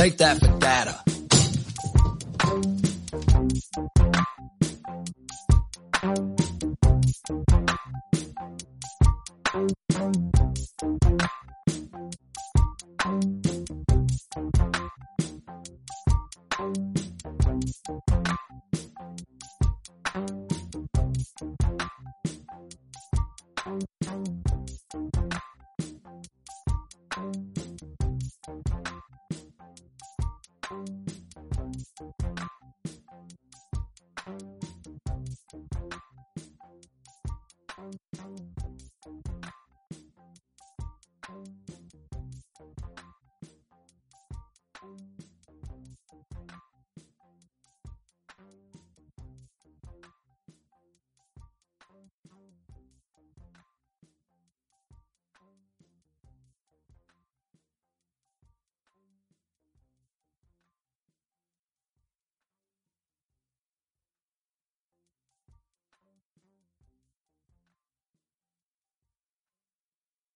Take that for data.